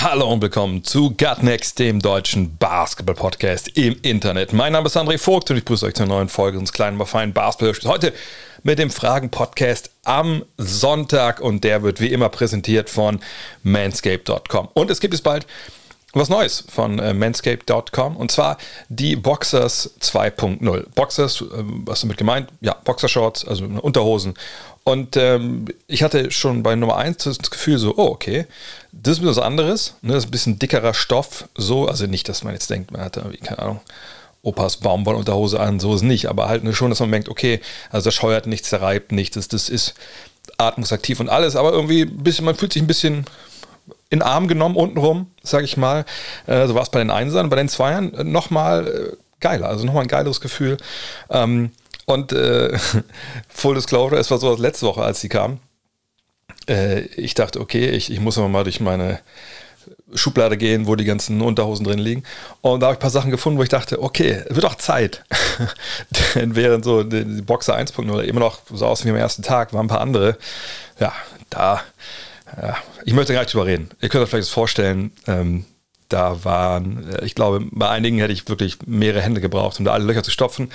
Hallo und willkommen zu Gut Next, dem deutschen Basketball-Podcast im Internet. Mein Name ist André Vogt und ich begrüße euch zur neuen Folge unseres kleinen, aber feinen basketball Heute mit dem Fragen-Podcast am Sonntag und der wird wie immer präsentiert von manscape.com. Und es gibt es bald was Neues von äh, manscape.com und zwar die Boxers 2.0. Boxers, äh, was damit gemeint? Ja, Boxershorts, also Unterhosen. Und ähm, ich hatte schon bei Nummer 1 das Gefühl so, oh, okay, das ist was anderes, ne, das ist ein bisschen dickerer Stoff, so, also nicht, dass man jetzt denkt, man hat da, keine Ahnung, Opas Baumwollunterhose an, so ist es nicht, aber halt schon, dass man merkt, okay, also das scheuert nichts, zerreibt nichts, das, das ist atmungsaktiv und alles, aber irgendwie ein bisschen, man fühlt sich ein bisschen in Arm genommen untenrum, sage ich mal. Äh, so war es bei den Einsern, bei den Zweiern äh, nochmal äh, geiler, also nochmal ein geileres Gefühl. Ähm, und äh, Full Disclosure, es war so letzte Woche, als sie kam. Äh, ich dachte, okay, ich, ich muss aber mal durch meine Schublade gehen, wo die ganzen Unterhosen drin liegen. Und da habe ich ein paar Sachen gefunden, wo ich dachte, okay, wird auch Zeit. Denn während so die Boxer 1.0 immer noch so aus wie am ersten Tag, waren ein paar andere. Ja, da ja, ich möchte gar nicht drüber reden. Ihr könnt euch vielleicht vorstellen, ähm, da waren, äh, ich glaube, bei einigen hätte ich wirklich mehrere Hände gebraucht, um da alle Löcher zu stopfen.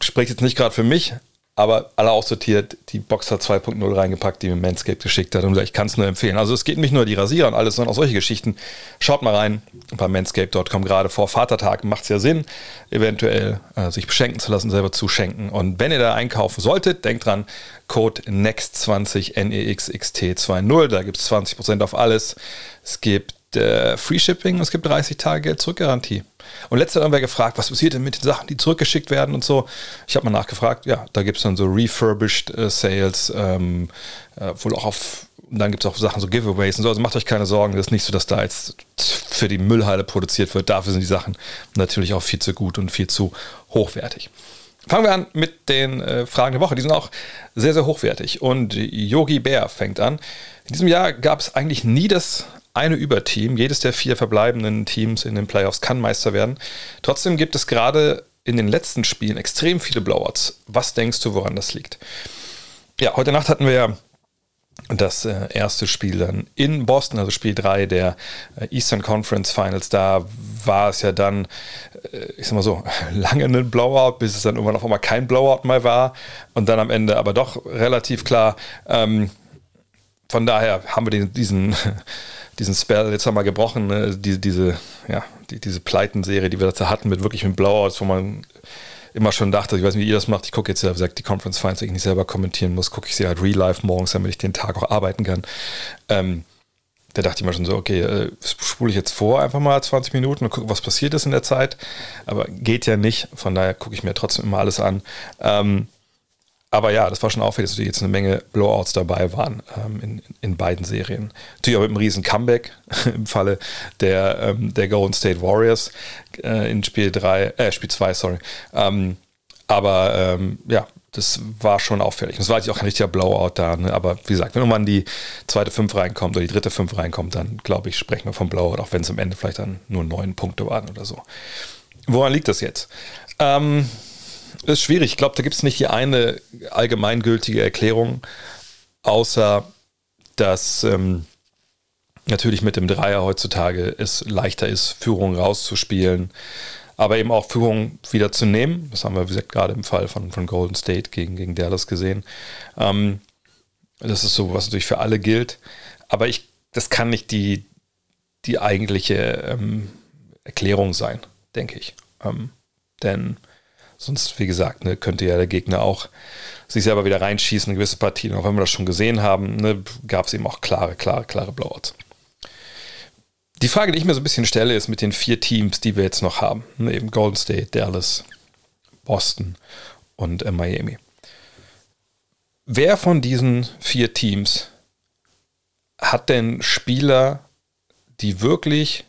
Spricht jetzt nicht gerade für mich, aber alle aussortiert, die Boxer 2.0 reingepackt, die mir Manscaped geschickt hat. Und ich kann es nur empfehlen. Also es geht nicht nur die Rasierer und alles, sondern auch solche Geschichten. Schaut mal rein bei manscaped.com. Gerade vor Vatertag macht es ja Sinn, eventuell äh, sich beschenken zu lassen, selber zu schenken. Und wenn ihr da einkaufen solltet, denkt dran, Code NEXT20 NEXXT20. Da gibt es 20% auf alles. Es gibt äh, Free Shipping und es gibt 30 Tage Geld zurück Garantie. Und letztes Mal haben wir gefragt, was passiert denn mit den Sachen, die zurückgeschickt werden und so. Ich habe mal nachgefragt, ja, da gibt es dann so refurbished äh, Sales, ähm, äh, wohl auch auf, und dann gibt es auch Sachen, so Giveaways und so. Also macht euch keine Sorgen, das ist nicht so, dass da jetzt für die Müllhalde produziert wird. Dafür sind die Sachen natürlich auch viel zu gut und viel zu hochwertig. Fangen wir an mit den äh, Fragen der Woche. Die sind auch sehr, sehr hochwertig. Und Yogi Bär fängt an. In diesem Jahr gab es eigentlich nie das eine Überteam. Jedes der vier verbleibenden Teams in den Playoffs kann Meister werden. Trotzdem gibt es gerade in den letzten Spielen extrem viele Blowouts. Was denkst du, woran das liegt? Ja, heute Nacht hatten wir ja das äh, erste Spiel dann in Boston, also Spiel 3 der äh, Eastern Conference Finals. Da war es ja dann, äh, ich sag mal so, lange ein Blowout, bis es dann irgendwann auf einmal kein Blowout mehr war und dann am Ende aber doch relativ klar. Ähm, von daher haben wir den, diesen diesen Spell jetzt haben wir gebrochen, ne? die, diese, ja, die, diese Pleitenserie, die wir dazu hatten, mit wirklich mit Blowouts, wo man immer schon dachte, ich weiß nicht, wie ihr das macht, ich gucke jetzt ja, wie gesagt, die Conference Finals, ich nicht selber kommentieren muss, gucke ich sie halt real life morgens, damit ich den Tag auch arbeiten kann. Ähm, da dachte ich mir schon so, okay, äh, spule ich jetzt vor einfach mal 20 Minuten und gucke, was passiert ist in der Zeit. Aber geht ja nicht, von daher gucke ich mir trotzdem immer alles an. Ähm, aber ja, das war schon auffällig, dass jetzt eine Menge Blowouts dabei waren ähm, in, in beiden Serien. Natürlich auch mit einem riesen Comeback im Falle der, ähm, der Golden State Warriors äh, in Spiel 3, äh, Spiel 2, sorry. Ähm, aber ähm, ja, das war schon auffällig. Das war jetzt auch ein richtiger Blowout da. Ne? Aber wie gesagt, wenn irgendwann die zweite 5 reinkommt oder die dritte 5 reinkommt, dann glaube ich, sprechen wir vom Blowout, auch wenn es am Ende vielleicht dann nur neun Punkte waren oder so. Woran liegt das jetzt? Ähm, ist schwierig. Ich glaube, da gibt es nicht die eine allgemeingültige Erklärung, außer dass ähm, natürlich mit dem Dreier heutzutage es leichter ist, Führung rauszuspielen, aber eben auch Führung wieder zu nehmen. Das haben wir, wie gesagt, gerade im Fall von, von Golden State gegen, gegen Dallas gesehen. Ähm, das ist so, was natürlich für alle gilt. Aber ich, das kann nicht die, die eigentliche ähm, Erklärung sein, denke ich. Ähm, denn Sonst, wie gesagt, ne, könnte ja der Gegner auch sich selber wieder reinschießen in gewisse Partien. Auch wenn wir das schon gesehen haben, ne, gab es eben auch klare, klare, klare Blowouts. Die Frage, die ich mir so ein bisschen stelle, ist mit den vier Teams, die wir jetzt noch haben. Ne, eben Golden State, Dallas, Boston und äh, Miami. Wer von diesen vier Teams hat denn Spieler, die wirklich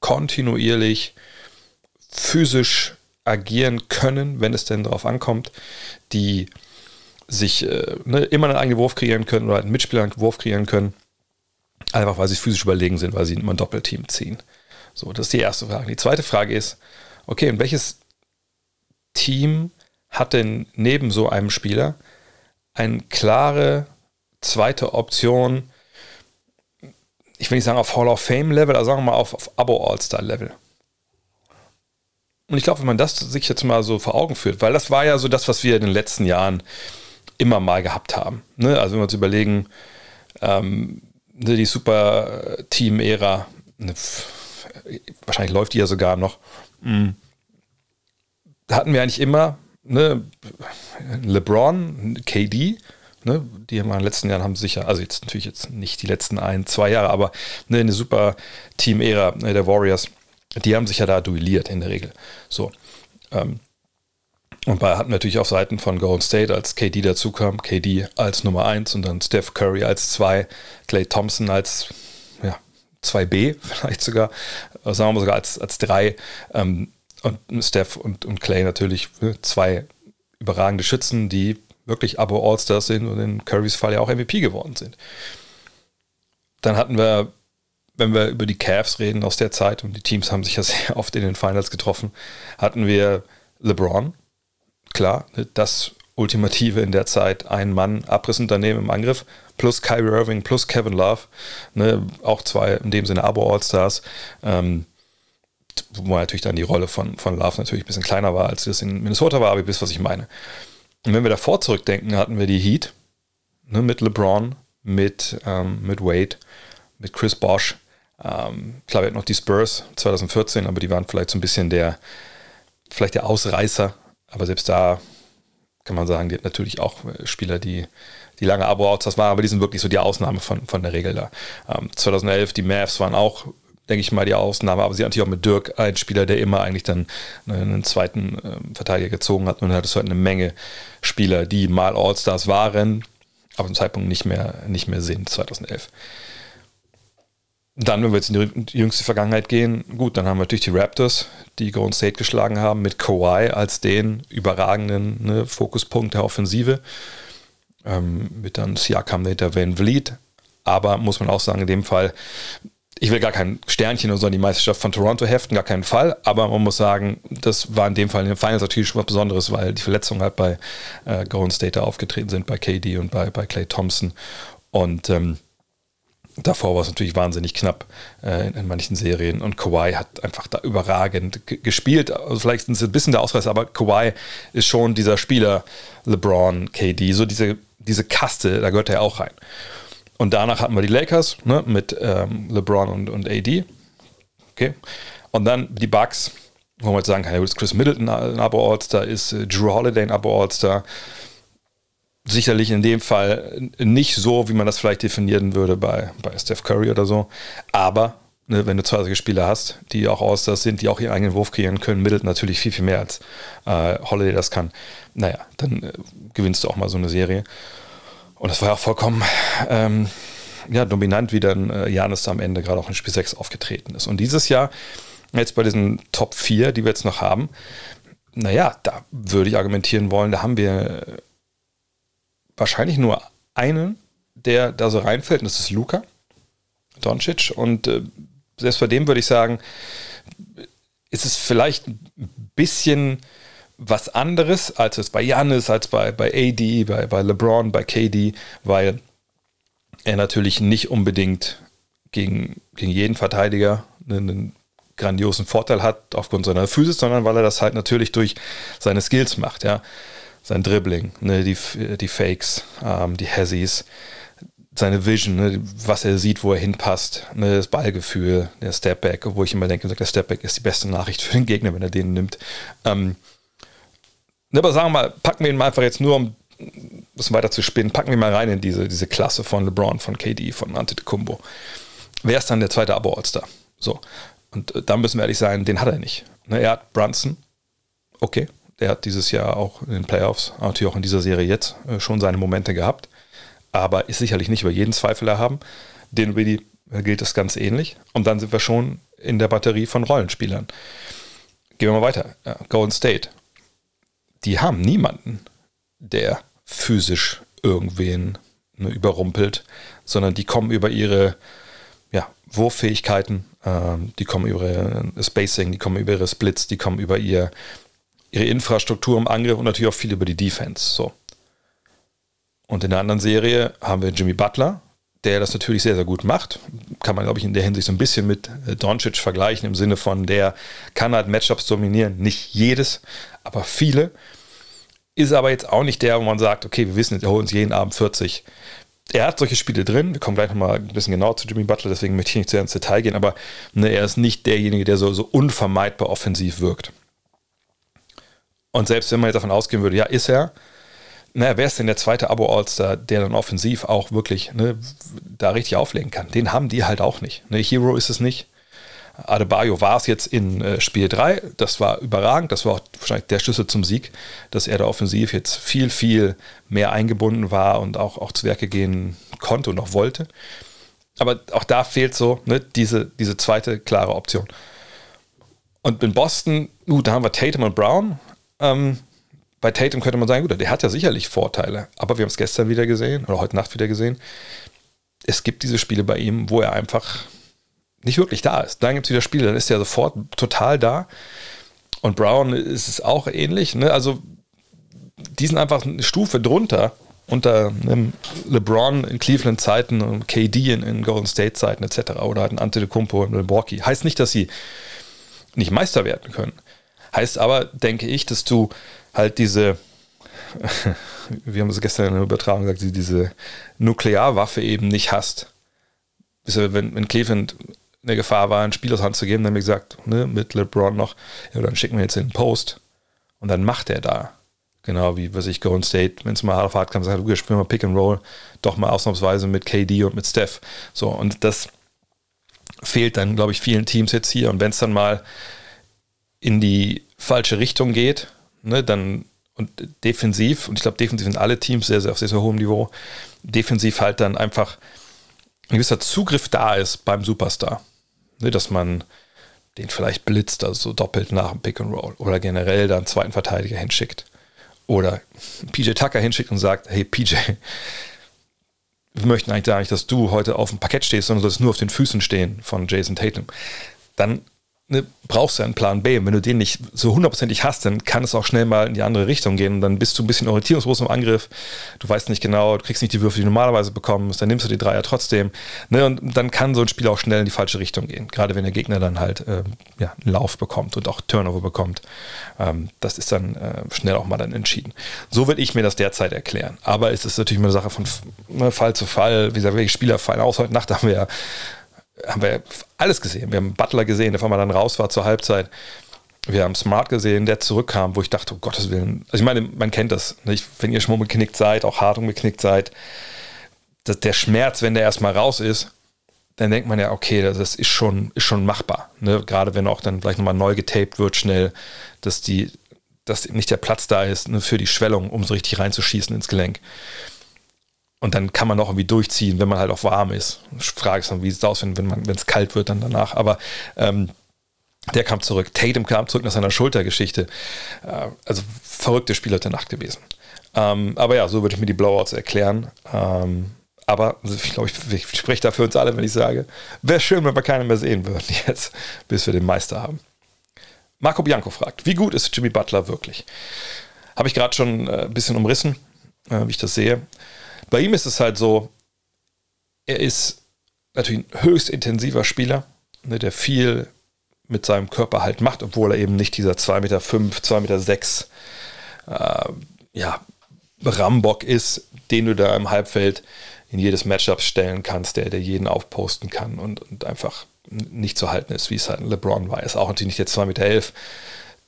kontinuierlich physisch agieren können, wenn es denn darauf ankommt, die sich äh, ne, immer einen eigenen Wurf kreieren können oder einen Mitspieler einen Wurf kreieren können. Einfach weil sie physisch überlegen sind, weil sie immer ein Doppelteam ziehen. So, das ist die erste Frage. Die zweite Frage ist, okay, und welches Team hat denn neben so einem Spieler eine klare zweite Option, ich will nicht sagen auf Hall of Fame Level, aber sagen wir mal auf, auf Abo All-Star Level. Und ich glaube, wenn man das sich jetzt mal so vor Augen führt, weil das war ja so das, was wir in den letzten Jahren immer mal gehabt haben. Ne? Also wenn wir uns überlegen, ähm, ne, die Super-Team-Ära, ne, wahrscheinlich läuft die ja sogar noch, mhm. da hatten wir eigentlich immer ne, LeBron, KD, ne, die in den letzten Jahren haben sicher, also jetzt natürlich jetzt nicht die letzten ein, zwei Jahre, aber ne, eine super Team-Ära ne, der Warriors, die haben sich ja da duelliert in der Regel. So. Ähm, und bei hatten natürlich auf Seiten von Golden State, als KD dazukam, KD als Nummer 1 und dann Steph Curry als 2, Clay Thompson als ja, 2B, vielleicht sogar, sagen wir mal sogar als 3. Als drei, ähm, und Steph und, und Clay natürlich ne, zwei überragende Schützen, die wirklich Abo All-Stars sind und in Currys Fall ja auch MVP geworden sind. Dann hatten wir, wenn wir über die Cavs reden aus der Zeit, und die Teams haben sich ja sehr oft in den Finals getroffen, hatten wir LeBron, klar, ne, das Ultimative in der Zeit, ein Mann Abrissunternehmen im Angriff, plus Kyrie Irving, plus Kevin Love, ne, auch zwei in dem Sinne Abo All-Stars. Ähm, wo natürlich dann die Rolle von, von Love natürlich ein bisschen kleiner war, als das in Minnesota war, aber ihr wisst, was ich meine. Und wenn wir davor zurückdenken, hatten wir die Heat ne, mit LeBron, mit, ähm, mit Wade, mit Chris Bosch. Ähm, klar, wir hatten noch die Spurs 2014, aber die waren vielleicht so ein bisschen der, vielleicht der Ausreißer. Aber selbst da kann man sagen, die hat natürlich auch Spieler, die, die lange Abo-Outs waren, aber die sind wirklich so die Ausnahme von, von der Regel da. Ähm, 2011, die Mavs waren auch denke ich mal, die Ausnahme. Aber sie hat natürlich auch mit Dirk einen Spieler, der immer eigentlich dann einen zweiten äh, Verteidiger gezogen hat. Und dann hat es halt eine Menge Spieler, die mal All-Stars waren, aber zum Zeitpunkt nicht mehr, nicht mehr sind, 2011. Dann, wenn wir jetzt in die jüngste Vergangenheit gehen, gut, dann haben wir natürlich die Raptors, die Golden State geschlagen haben, mit Kawhi als den überragenden ne, Fokuspunkt der Offensive. Ähm, mit dann Siakam hinter Van Vliet. Aber muss man auch sagen, in dem Fall ich will gar kein Sternchen oder so an die Meisterschaft von Toronto heften, gar keinen Fall. Aber man muss sagen, das war in dem Fall in den Finals natürlich schon was Besonderes, weil die Verletzungen halt bei äh, Golden State aufgetreten sind, bei KD und bei, bei Clay Thompson. Und ähm, davor war es natürlich wahnsinnig knapp äh, in, in, manchen Serien. Und Kawhi hat einfach da überragend gespielt. Also vielleicht ist es ein bisschen der Ausreißer, aber Kawhi ist schon dieser Spieler, LeBron, KD, so diese, diese Kaste, da gehört er auch rein. Und danach hatten wir die Lakers ne, mit ähm, LeBron und, und AD. Okay. Und dann die Bucks, wo man jetzt sagen kann, ja, ist Chris Middleton ein Abo-All-Star, ist äh, Drew Holiday ein Abo-All-Star. Sicherlich in dem Fall nicht so, wie man das vielleicht definieren würde bei, bei Steph Curry oder so. Aber ne, wenn du zwei solche Spieler hast, die auch All-Stars sind, die auch ihren eigenen Wurf kreieren können, Middleton natürlich viel, viel mehr als äh, Holiday das kann. Naja, dann äh, gewinnst du auch mal so eine Serie. Und das war ja auch vollkommen ähm, ja, dominant, wie dann äh, am Ende gerade auch in Spiel 6 aufgetreten ist. Und dieses Jahr, jetzt bei diesen Top 4, die wir jetzt noch haben, naja, da würde ich argumentieren wollen, da haben wir wahrscheinlich nur einen, der da so reinfällt, und das ist Luca Doncic. Und äh, selbst bei dem würde ich sagen, ist es vielleicht ein bisschen was anderes, als es bei Janis, als bei, bei AD, bei, bei LeBron, bei KD, weil er natürlich nicht unbedingt gegen, gegen jeden Verteidiger einen grandiosen Vorteil hat aufgrund seiner Physis, sondern weil er das halt natürlich durch seine Skills macht, ja. Sein Dribbling, ne, die, die Fakes, ähm, die Hazzies, seine Vision, ne, was er sieht, wo er hinpasst, ne, das Ballgefühl, der Stepback, wo ich immer denke, der Stepback ist die beste Nachricht für den Gegner, wenn er den nimmt. Ähm, Ne, aber sagen wir mal, packen wir ihn mal einfach jetzt nur, um das weiter zu spinnen, packen wir mal rein in diese, diese Klasse von LeBron, von KD, von Antetokounmpo. Wer ist dann der zweite Abo-All-Star? So. Und äh, dann müssen wir ehrlich sein, den hat er nicht. Ne, er hat Brunson. Okay. Der hat dieses Jahr auch in den Playoffs, natürlich auch in dieser Serie jetzt, äh, schon seine Momente gehabt. Aber ist sicherlich nicht über jeden Zweifel erhaben. Den Willi gilt das ganz ähnlich. Und dann sind wir schon in der Batterie von Rollenspielern. Gehen wir mal weiter. Golden State. Die haben niemanden, der physisch irgendwen ne, überrumpelt, sondern die kommen über ihre ja, Wurffähigkeiten, ähm, die kommen über ihr Spacing, die kommen über ihre Splits, die kommen über ihr, ihre Infrastruktur im Angriff und natürlich auch viel über die Defense. So. Und in der anderen Serie haben wir Jimmy Butler, der das natürlich sehr, sehr gut macht. Kann man, glaube ich, in der Hinsicht so ein bisschen mit äh, Doncic vergleichen, im Sinne von, der kann halt Matchups dominieren. Nicht jedes, aber viele. Ist aber jetzt auch nicht der, wo man sagt, okay, wir wissen, wir holen uns jeden Abend 40. Er hat solche Spiele drin. Wir kommen gleich nochmal ein bisschen genauer zu Jimmy Butler, deswegen möchte ich nicht sehr ins Detail gehen, aber ne, er ist nicht derjenige, der so, so unvermeidbar offensiv wirkt. Und selbst wenn man jetzt davon ausgehen würde, ja, ist er, naja, wer ist denn der zweite Abo-All-Star, der dann offensiv auch wirklich ne, da richtig auflegen kann? Den haben die halt auch nicht. Ne, Hero ist es nicht. Adebayo war es jetzt in äh, Spiel 3. Das war überragend. Das war auch wahrscheinlich der Schlüssel zum Sieg, dass er da offensiv jetzt viel, viel mehr eingebunden war und auch, auch zu Werke gehen konnte und auch wollte. Aber auch da fehlt so ne, diese, diese zweite klare Option. Und in Boston, uh, da haben wir Tatum und Brown. Ähm, bei Tatum könnte man sagen, gut, der hat ja sicherlich Vorteile, aber wir haben es gestern wieder gesehen oder heute Nacht wieder gesehen. Es gibt diese Spiele bei ihm, wo er einfach nicht wirklich da ist. Dann gibt es wieder Spiele, dann ist er sofort total da. Und Brown ist es auch ähnlich. Ne? Also die sind einfach eine Stufe drunter unter einem LeBron in Cleveland-Zeiten und KD in, in, Golden State-Zeiten etc. oder halt ein Antetokounmpo in Milwaukee. Heißt nicht, dass sie nicht Meister werden können. Heißt aber, denke ich, dass du halt diese, wir haben es gestern in der Übertragung gesagt, diese Nuklearwaffe eben nicht hast. Wenn, wenn Cleveland eine Gefahr war, ein Spiel aus Hand zu geben, dann haben wir gesagt, ne, mit LeBron noch, ja, dann schicken wir jetzt den Post. Und dann macht er da. Genau wie, was ich, Golden State, wenn es mal hart auf hart kam, sagt, wir spielen mal Pick and Roll, doch mal ausnahmsweise mit KD und mit Steph. So, und das fehlt dann, glaube ich, vielen Teams jetzt hier. Und wenn es dann mal in die falsche Richtung geht, ne, dann und defensiv, und ich glaube, defensiv sind alle Teams sehr, sehr auf sehr, sehr hohem Niveau, defensiv halt dann einfach ein gewisser Zugriff da ist beim Superstar. Ne, dass man den vielleicht blitzt, also so doppelt nach dem Pick and Roll oder generell da einen zweiten Verteidiger hinschickt. Oder PJ Tucker hinschickt und sagt, hey PJ, wir möchten eigentlich gar nicht, dass du heute auf dem Parkett stehst, sondern du sollst nur auf den Füßen stehen von Jason Tatum. Dann ne, brauchst du einen Plan B. Und wenn du den nicht so hundertprozentig hast, dann kann es auch schnell mal in die andere Richtung gehen. Und dann bist du ein bisschen orientierungslos im Angriff. Du weißt nicht genau, du kriegst nicht die Würfe, die du normalerweise bekommst. Dann nimmst du die Dreier trotzdem. Ne, und dann kann so ein Spiel auch schnell in die falsche Richtung gehen. Gerade wenn der Gegner dann halt äh, ja, einen Lauf bekommt und auch Turnover bekommt. Ähm, das ist dann äh, schnell auch mal dann entschieden. So will ich mir das derzeit erklären. Aber es ist natürlich immer eine Sache von ne, Fall zu Fall. Wie gesagt, welche Spieler fallen aus? Heute Nacht haben wir ja haben wir alles gesehen. Wir haben Butler gesehen, der vor dann raus war zur Halbzeit. Wir haben Smart gesehen, der zurückkam, wo ich dachte, um Gottes Willen. Also ich meine, man kennt das. Nicht? Wenn ihr schon mal geknickt seid, auch hart umgeknickt seid, dass der Schmerz, wenn der erstmal raus ist, dann denkt man ja, okay, das ist schon, ist schon machbar. Ne? Gerade wenn auch dann vielleicht nochmal neu getaped wird, schnell, dass die, dass nicht der Platz da ist ne, für die Schwellung, um so richtig reinzuschießen ins Gelenk. Und dann kann man noch irgendwie durchziehen, wenn man halt auch warm ist. Frage es dann, wie sieht es aus, wenn, wenn es kalt wird dann danach. Aber ähm, der kam zurück. Tatum kam zurück nach seiner Schultergeschichte. Äh, also verrückte Spieler der Nacht gewesen. Ähm, aber ja, so würde ich mir die Blowouts erklären. Ähm, aber ich glaube, ich, ich spreche da für uns alle, wenn ich sage, wäre schön, wenn wir keinen mehr sehen würden jetzt, bis wir den Meister haben. Marco Bianco fragt, wie gut ist Jimmy Butler wirklich? Habe ich gerade schon äh, ein bisschen umrissen, äh, wie ich das sehe. Bei ihm ist es halt so, er ist natürlich ein höchst intensiver Spieler, ne, der viel mit seinem Körper halt macht, obwohl er eben nicht dieser 2,5 Meter, 2,6 Meter äh, ja, Rambock ist, den du da im Halbfeld in jedes Matchup stellen kannst, der, der jeden aufposten kann und, und einfach nicht zu halten ist, wie es halt LeBron war. Er ist auch natürlich nicht der 2,11 Meter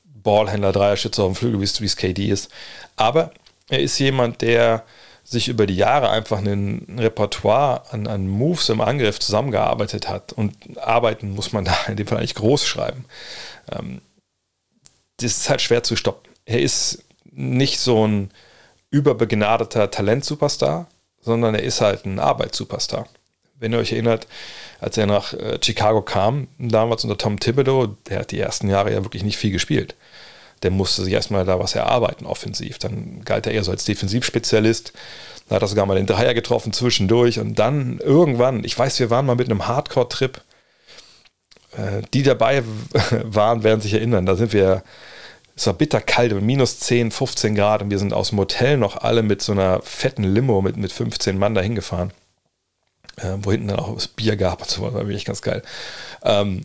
Ballhändler, Dreierschütze auf dem Flügel, wie es KD ist. Aber er ist jemand, der sich über die Jahre einfach ein Repertoire an, an Moves im Angriff zusammengearbeitet hat. Und arbeiten muss man da in dem Fall eigentlich groß schreiben. Ähm, das ist halt schwer zu stoppen. Er ist nicht so ein überbegnadeter Talent-Superstar, sondern er ist halt ein Arbeitssuperstar. wenn ihr euch erinnert, als er nach äh, Chicago kam, damals unter Tom Thibodeau, der hat die ersten Jahre ja wirklich nicht viel gespielt. Der musste sich erstmal da was erarbeiten, offensiv. Dann galt er eher so als Defensivspezialist. Da hat er sogar mal den Dreier getroffen zwischendurch. Und dann irgendwann, ich weiß, wir waren mal mit einem Hardcore-Trip. Äh, die dabei waren, werden sich erinnern. Da sind wir es war bitterkalt, minus 10, 15 Grad und wir sind aus dem Hotel noch alle mit so einer fetten Limo mit, mit 15 Mann dahin gefahren. Äh, wo hinten dann auch das Bier gab und so, war wirklich ganz geil. Ähm,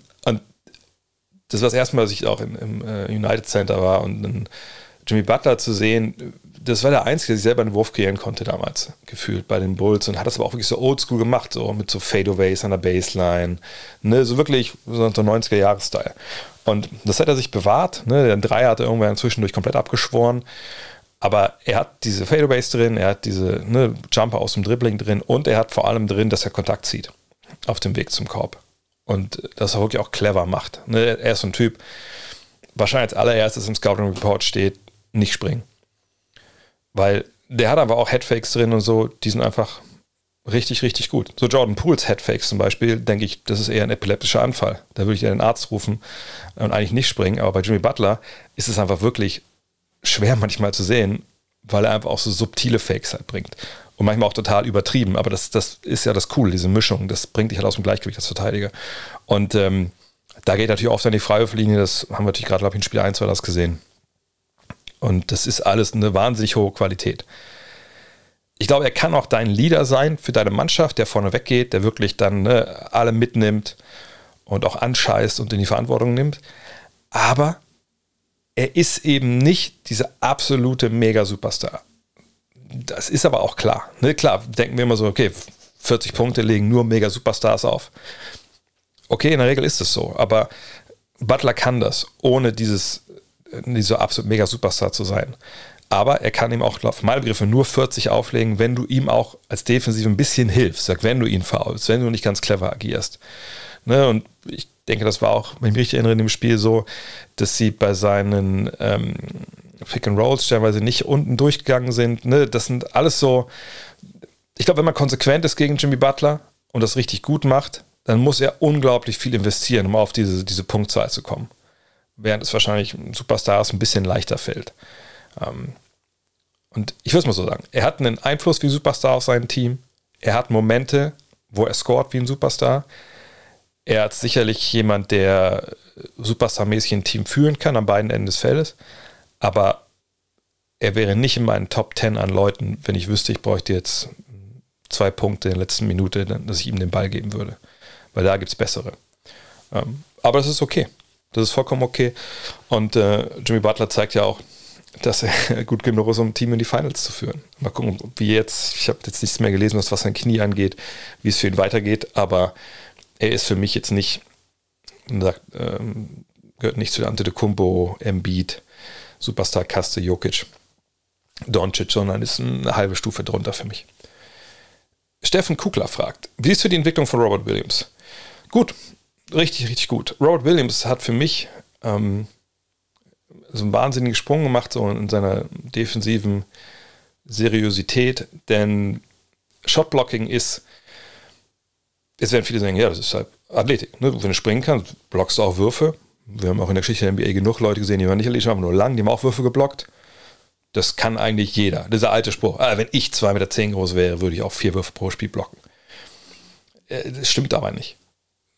das war das erste Mal, dass ich auch im, im äh, United Center war und dann Jimmy Butler zu sehen, das war der Einzige, der sich selber einen Wurf kreieren konnte damals, gefühlt bei den Bulls und hat das aber auch wirklich so oldschool gemacht, so mit so Fadeaways an der Baseline, ne, so wirklich so 90er-Jahres-Style. Und das hat er sich bewahrt. Ne? Der Dreier hat er irgendwann zwischendurch komplett abgeschworen. Aber er hat diese Fadeaways drin, er hat diese ne, Jumper aus dem Dribbling drin und er hat vor allem drin, dass er Kontakt zieht auf dem Weg zum Korb. Und das er wirklich auch clever macht. Ne? Er ist so ein Typ, wahrscheinlich als allererstes im Scouting Report steht, nicht springen. Weil der hat aber auch Headfakes drin und so, die sind einfach richtig, richtig gut. So Jordan Pools Headfakes zum Beispiel, denke ich, das ist eher ein epileptischer Anfall. Da würde ich ja den Arzt rufen und eigentlich nicht springen. Aber bei Jimmy Butler ist es einfach wirklich schwer manchmal zu sehen, weil er einfach auch so subtile Fakes halt bringt. Und manchmal auch total übertrieben. Aber das, das ist ja das Coole, diese Mischung. Das bringt dich halt aus dem Gleichgewicht als Verteidiger. Und ähm, da geht natürlich oft an die Freiwurflinie. Das haben wir natürlich gerade, glaube ich, in Spiel 1 war das gesehen. Und das ist alles eine wahnsinnig hohe Qualität ich glaube, er kann auch dein Leader sein für deine Mannschaft, der vorne weggeht, der wirklich dann ne, alle mitnimmt und auch anscheißt und in die Verantwortung nimmt. Aber er ist eben nicht dieser absolute Mega-Superstar. Das ist aber auch klar. Ne? Klar, denken wir immer so, okay, 40 Punkte legen nur Mega-Superstars auf. Okay, in der Regel ist es so, aber Butler kann das, ohne dieses, dieser absolut Mega-Superstar zu sein. Aber er kann ihm auch auf meine Begriffe nur 40 auflegen, wenn du ihm auch als Defensive ein bisschen hilfst. Sag, wenn du ihn faulst, wenn du nicht ganz clever agierst. Ne? Und ich denke, das war auch, wenn ich mich richtig erinnere, in dem Spiel so, dass sie bei seinen ähm, Pick and Rolls stellenweise nicht unten durchgegangen sind. Ne? Das sind alles so. Ich glaube, wenn man konsequent ist gegen Jimmy Butler und das richtig gut macht, dann muss er unglaublich viel investieren, um auf diese, diese Punktzahl zu kommen. Während es wahrscheinlich Superstars ein bisschen leichter fällt. Ähm, und ich würde es mal so sagen, er hat einen Einfluss wie Superstar auf sein Team. Er hat Momente, wo er scoret wie ein Superstar. Er hat sicherlich jemand, der Superstar-mäßig ein Team führen kann an beiden Enden des Feldes. Aber er wäre nicht in meinen Top 10 an Leuten, wenn ich wüsste, ich bräuchte jetzt zwei Punkte in der letzten Minute, dass ich ihm den Ball geben würde. Weil da gibt es bessere. Ähm, aber das ist okay. Das ist vollkommen okay. Und äh, Jimmy Butler zeigt ja auch, dass er gut genug ist, um ein Team in die Finals zu führen. Mal gucken, wie jetzt, ich habe jetzt nichts mehr gelesen, was sein Knie angeht, wie es für ihn weitergeht, aber er ist für mich jetzt nicht, sagt, ähm, gehört nicht zu der Antetokounmpo, Embiid, Superstar-Kaste, Jokic, Doncic, sondern ist eine halbe Stufe drunter für mich. Steffen Kugler fragt, wie ist für die Entwicklung von Robert Williams? Gut, richtig, richtig gut. Robert Williams hat für mich ähm, so einen wahnsinnigen Sprung gemacht, so in seiner defensiven Seriosität, denn Shotblocking ist, es werden viele sagen, ja, das ist halt Athletik. Ne? Wenn du springen kannst, blockst du auch Würfe. Wir haben auch in der Geschichte der NBA genug Leute gesehen, die waren nicht Athletik, haben nur lang, die haben auch Würfe geblockt. Das kann eigentlich jeder. Dieser alte Spruch, ah, wenn ich 2,10 Meter groß wäre, würde ich auch vier Würfe pro Spiel blocken. Äh, das stimmt aber nicht.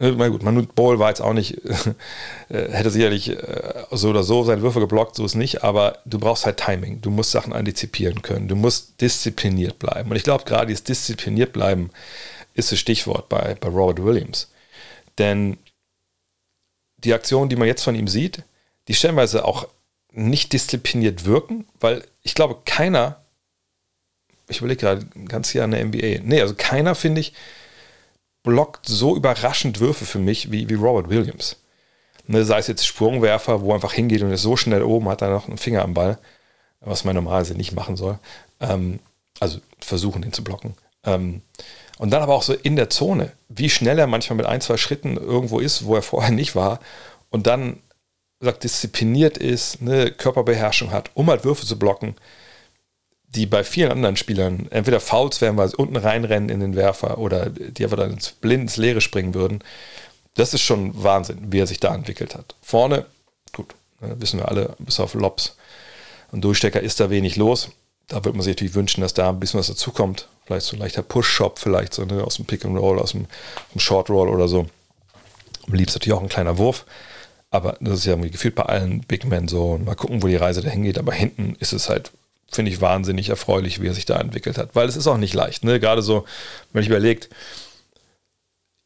Na gut, Manute Ball war jetzt auch nicht, äh, hätte sicherlich äh, so oder so seine Würfe geblockt, so ist nicht, aber du brauchst halt Timing. Du musst Sachen antizipieren können. Du musst diszipliniert bleiben. Und ich glaube, gerade dieses diszipliniert bleiben ist das Stichwort bei, bei Robert Williams. Denn die Aktionen, die man jetzt von ihm sieht, die stellenweise auch nicht diszipliniert wirken, weil ich glaube, keiner, ich überlege gerade ganz hier an der NBA, nee, also keiner, finde ich, blockt so überraschend Würfe für mich wie, wie Robert Williams. Ne, sei es jetzt Sprungwerfer, wo er einfach hingeht und ist so schnell oben, hat er noch einen Finger am Ball, was man normalerweise nicht machen soll. Ähm, also versuchen, den zu blocken. Ähm, und dann aber auch so in der Zone, wie schnell er manchmal mit ein, zwei Schritten irgendwo ist, wo er vorher nicht war und dann sagt, diszipliniert ist, eine Körperbeherrschung hat, um halt Würfe zu blocken. die bei vielen anderen Spielern entweder Fouls wären, weil sie unten reinrennen in den Werfer oder die einfach dann ins blind ins Leere springen würden. Das ist schon Wahnsinn, wie er sich da entwickelt hat. Vorne, gut, ne, wissen wir alle, bis auf Lobs und Durchstecker ist da wenig los. Da würde man sich natürlich wünschen, dass da ein bisschen was dazukommt. Vielleicht so ein leichter Push-Shop, vielleicht so ne, aus dem Pick and Roll, aus dem, dem Short Roll oder so. Am liebsten natürlich auch ein kleiner Wurf. Aber das ist ja irgendwie gefühlt bei allen Big Men so. Mal gucken, wo die Reise dahin geht. Aber hinten ist es halt, finde ich, wahnsinnig erfreulich, wie er sich da entwickelt hat. Weil es ist auch nicht leicht. Ne? Gerade so, wenn ich überlegt,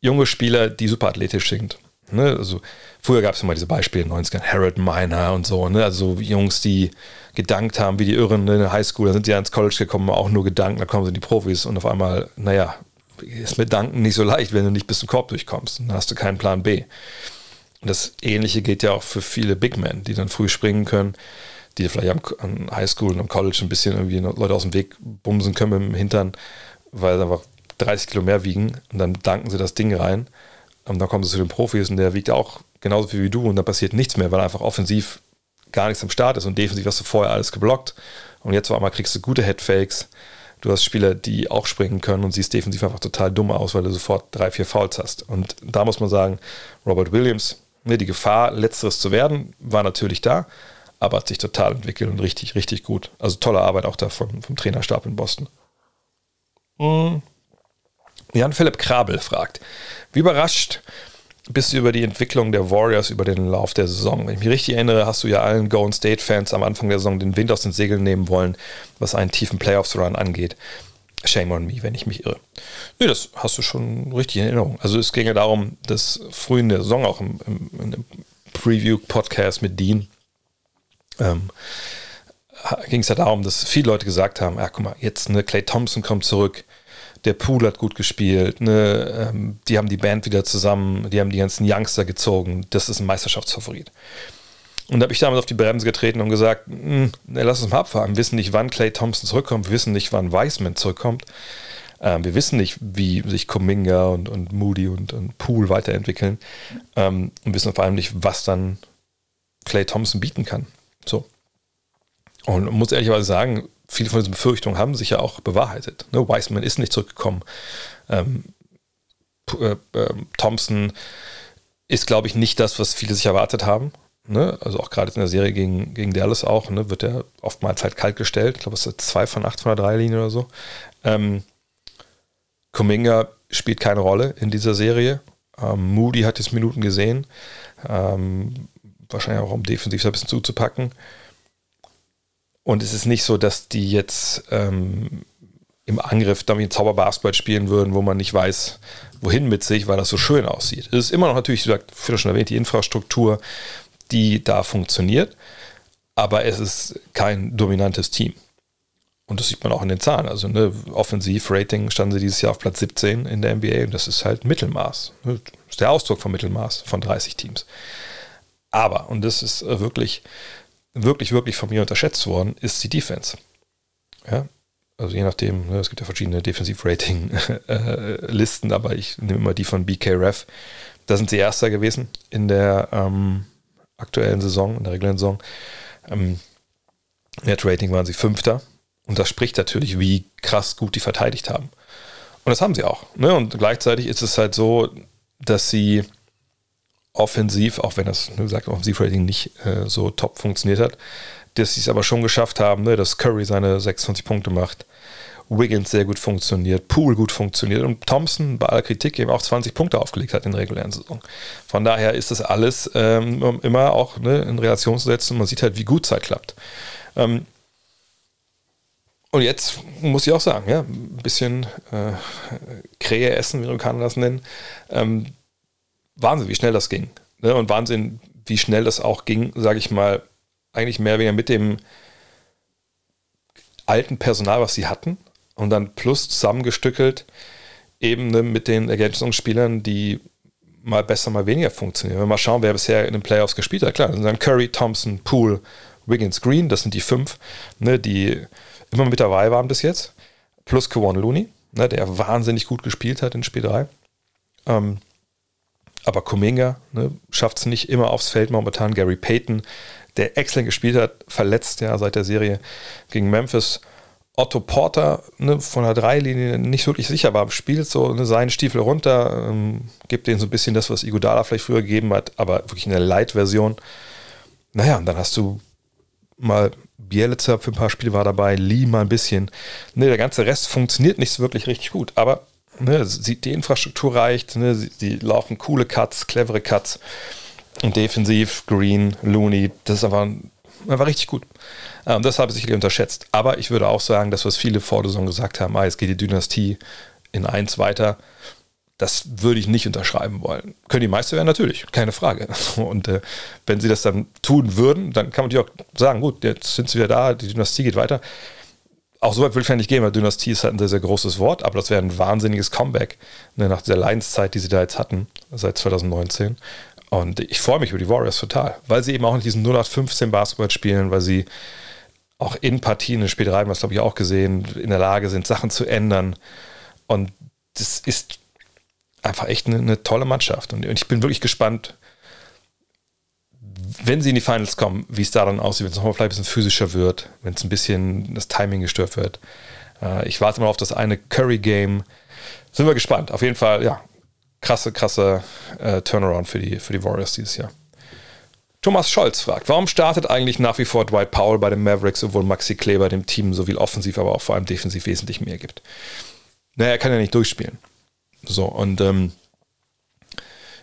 junge Spieler, die super athletisch sind. Ne? Also früher gab es immer diese Beispiele in den 90ern, Harold Miner und so, ne? Also Jungs, die gedankt haben, wie die Irren in der Highschool, da sind die ja ins College gekommen, auch nur gedankt, da kommen sie in die Profis und auf einmal, naja, ist mit Danken nicht so leicht, wenn du nicht bis zum Korb durchkommst. Dann hast du keinen Plan B. Und das Ähnliche geht ja auch für viele Big Men, die dann früh springen können, die vielleicht am, an Highschool und am College ein bisschen irgendwie Leute aus dem Weg bumsen können mit dem Hintern, weil sie einfach 30 Kilo mehr wiegen und dann danken sie das Ding rein und dann kommen sie zu den Profis und der wiegt auch genauso viel wie du und da passiert nichts mehr, weil einfach offensiv gar nichts am Start ist und defensiv hast du vorher alles geblockt und jetzt auf einmal kriegst du gute Headfakes. Du hast Spieler, die auch springen können und siehst defensiv einfach total dumm aus, weil du sofort drei, vier Fouls hast. Und da muss man sagen, Robert Williams, ne, die Gefahr, letzteres zu werden, war natürlich da, aber hat sich total entwickelt und richtig, richtig gut. Also tolle Arbeit auch da vom, vom Trainerstab in Boston. Mhm. Jan-Philipp Krabel fragt, wie überrascht bist du über die Entwicklung der Warriors über den Lauf der Saison? Wenn ich mich richtig erinnere, hast du ja allen Golden State-Fans am Anfang der Saison den Wind aus den Segeln nehmen wollen, was einen tiefen Playoffs-Run angeht. Shame on me, wenn ich mich irre. Nee, das hast du schon richtig in Erinnerung. Also es ging ja darum, dass früh in der Saison, auch im, im, im Preview-Podcast mit Dean, ähm, ging es ja darum, dass viele Leute gesagt haben, ja, guck mal, jetzt ne, Clay Thompson kommt zurück, der Pool hat gut gespielt, ne, ähm, die haben die Band wieder zusammen, die haben die ganzen Youngster gezogen, das ist ein Meisterschaftsfavorit. Und da habe ich damals auf die Bremse getreten und gesagt, ne, lass uns mal abfahren. Wir wissen nicht, wann Clay Thompson zurückkommt, wir wissen nicht, wann Wiseman zurückkommt. Ähm, wir wissen nicht, wie sich Kuminga und, und Moody und, und Poole weiterentwickeln. Ähm, und wissen vor allem nicht, was dann Clay Thompson bieten kann. So. Und muss ehrlicherweise sagen, viele von diesen Befürchtungen haben sich ja auch bewahrheitet. Ne? Wiseman ist nicht zurückgekommen. Ähm, äh, äh, Thompson ist, glaube ich, nicht das, was viele sich erwartet haben. Ne? Also auch gerade in der Serie gegen, gegen Dallas auch, ne? wird er oftmals halt kalt gestellt. Ich glaube, es ist zwei von acht von der Dreilinie oder so. Ähm, Kuminga spielt keine Rolle in dieser Serie. Ähm, Moody hat jetzt Minuten gesehen. Ähm, wahrscheinlich auch um defensiv ein bisschen zuzupacken. Und es ist nicht so, dass die jetzt ähm, im Angriff damit Zauberbasketball spielen würden, wo man nicht weiß, wohin mit sich, weil das so schön aussieht. Es ist immer noch natürlich, wie wie schon erwähnt, die Infrastruktur, die da funktioniert, aber es ist kein dominantes Team. Und das sieht man auch in den Zahlen. Also ne, Offensiv-Rating standen sie dieses Jahr auf Platz 17 in der NBA und das ist halt Mittelmaß. Das ist der Ausdruck von Mittelmaß von 30 Teams. Aber, und das ist wirklich wirklich, wirklich von mir unterschätzt worden, ist die Defense. Ja, also je nachdem, ne, es gibt ja verschiedene Defensiv-Rating-Listen, aber ich nehme immer die von BKRef. Da sind sie Erster gewesen in der ähm, aktuellen Saison, in der regulären Saison. Ähm, Net-Rating waren sie Fünfter. Und das spricht natürlich, wie krass gut die verteidigt haben. Und das haben sie auch. Ne? Und gleichzeitig ist es halt so, dass sie offensiv, auch wenn das, wie gesagt, Offensivrating nicht äh, so top funktioniert hat, dass sie es aber schon geschafft haben, ne, dass Curry seine 26 Punkte macht, Wiggins sehr gut funktioniert, Poole gut funktioniert und Thompson bei aller Kritik eben auch 20 Punkte aufgelegt hat in der regulären Saison. Von daher ist das alles ähm, immer auch ne, in Relation zu setzen man sieht halt, wie gut es halt klappt. Ähm, und jetzt muss ich auch sagen, ja, ein bisschen äh, Krähe essen, wie man das nennen. Ähm, Wahnsinn, wie schnell das ging. Ne? Und Wahnsinn, wie schnell das auch ging, sage ich mal, eigentlich mehr oder weniger mit dem alten Personal, was sie hatten, und dann plus zusammengestückelt eben ne, mit den Ergänzungsspielern, die mal besser, mal weniger funktionieren. Wenn wir mal schauen, wer bisher in den Playoffs gespielt hat, klar, das sind dann Curry, Thompson, Poole, Wiggins, Green, das sind die fünf, ne, die immer mit dabei waren bis jetzt, plus Kawon Looney, ne, der wahnsinnig gut gespielt hat in Spiel 3. Ähm, aber Kuminga ne, schafft es nicht immer aufs Feld momentan. Gary Payton, der exzellent gespielt hat, verletzt ja seit der Serie gegen Memphis. Otto Porter ne, von der Dreilinie nicht wirklich sicher war im Spiel, so ne, seinen Stiefel runter, ähm, gibt denen so ein bisschen das, was Igodala vielleicht früher gegeben hat, aber wirklich in der Light-Version. Naja, und dann hast du mal Bielitzer für ein paar Spiele war dabei, Lee mal ein bisschen. Ne, der ganze Rest funktioniert nicht so wirklich richtig gut, aber ne, die Infrastruktur reicht, ne, sie, sie laufen coole Cuts, clevere Cuts und defensiv, Green, Looney, das ist einfach, einfach richtig gut. Ähm, das habe ich sicherlich unterschätzt. Aber ich würde auch sagen, das, was viele vor der Saison gesagt haben, ah, jetzt geht die Dynastie in eins weiter, das würde ich nicht unterschreiben wollen. Können die Meister werden? Natürlich, keine Frage. Und äh, wenn sie das dann tun würden, dann kann man natürlich auch sagen, gut, jetzt sind sie wieder da, die Dynastie geht weiter. Auch so weit will ich ja nicht gehen, weil Dynastie ist halt ein sehr, sehr großes Wort, aber das wäre ein wahnsinniges Comeback ne, nach dieser Leidenszeit, die sie da jetzt hatten, seit 2019. Und ich freue mich über die Warriors total, weil sie eben auch in diesen 0815 Basketball spielen, weil sie auch in Partien, in Spiel 3 haben wir es glaube ich auch gesehen, in der Lage sind, Sachen zu ändern. Und das ist einfach echt eine, eine tolle Mannschaft. Und, ich bin wirklich gespannt, wenn sie in die Finals kommen, wie es da dann aussieht, wenn es nochmal vielleicht ein bisschen physischer wird, wenn es ein bisschen das Timing gestört wird. Äh, ich warte mal auf das eine Curry-Game. Sind wir gespannt. Auf jeden Fall, ja, krasse, krasse äh, Turnaround für die, für die Warriors dieses Jahr. Thomas Scholz fragt, warum startet eigentlich nach wie vor Dwight Powell bei den Mavericks, obwohl Maxi Kleber dem Team sowohl offensiv, aber auch vor allem defensiv wesentlich mehr gibt? Naja, er kann ja nicht durchspielen. So, und ähm,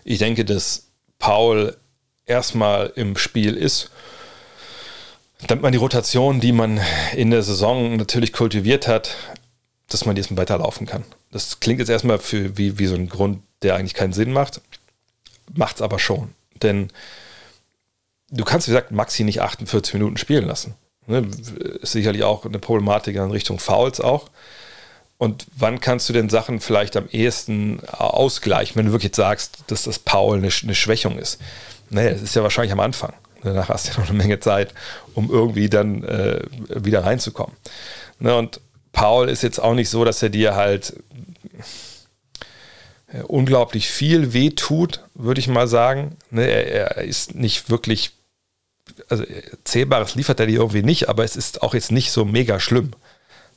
ich denke, dass Paul erstmal im Spiel ist, damit man die Rotation, die man in der Saison natürlich kultiviert hat, dass man die erstmal weiterlaufen kann. Das klingt jetzt erstmal für, wie, wie so ein Grund, der eigentlich keinen Sinn macht, macht es aber schon. Denn du kannst, wie gesagt, Maxi nicht 48 Minuten spielen lassen. Ne? Ist sicherlich auch eine Problematik in Richtung Fouls auch. Und wann kannst du denn Sachen vielleicht am ehesten ausgleichen, wenn du wirklich sagst, dass das Paul eine, eine Schwächung ist? Naja, das ist ja wahrscheinlich am Anfang. Danach hast du ja noch eine Menge Zeit, um irgendwie dann äh, wieder reinzukommen. Ne, und Paul ist jetzt auch nicht so, dass er dir halt äh, unglaublich viel wehtut, würde ich mal sagen. Ne, er, er, ist nicht wirklich, also Zählbares liefert er dir irgendwie nicht, aber es ist auch jetzt nicht so mega schlimm,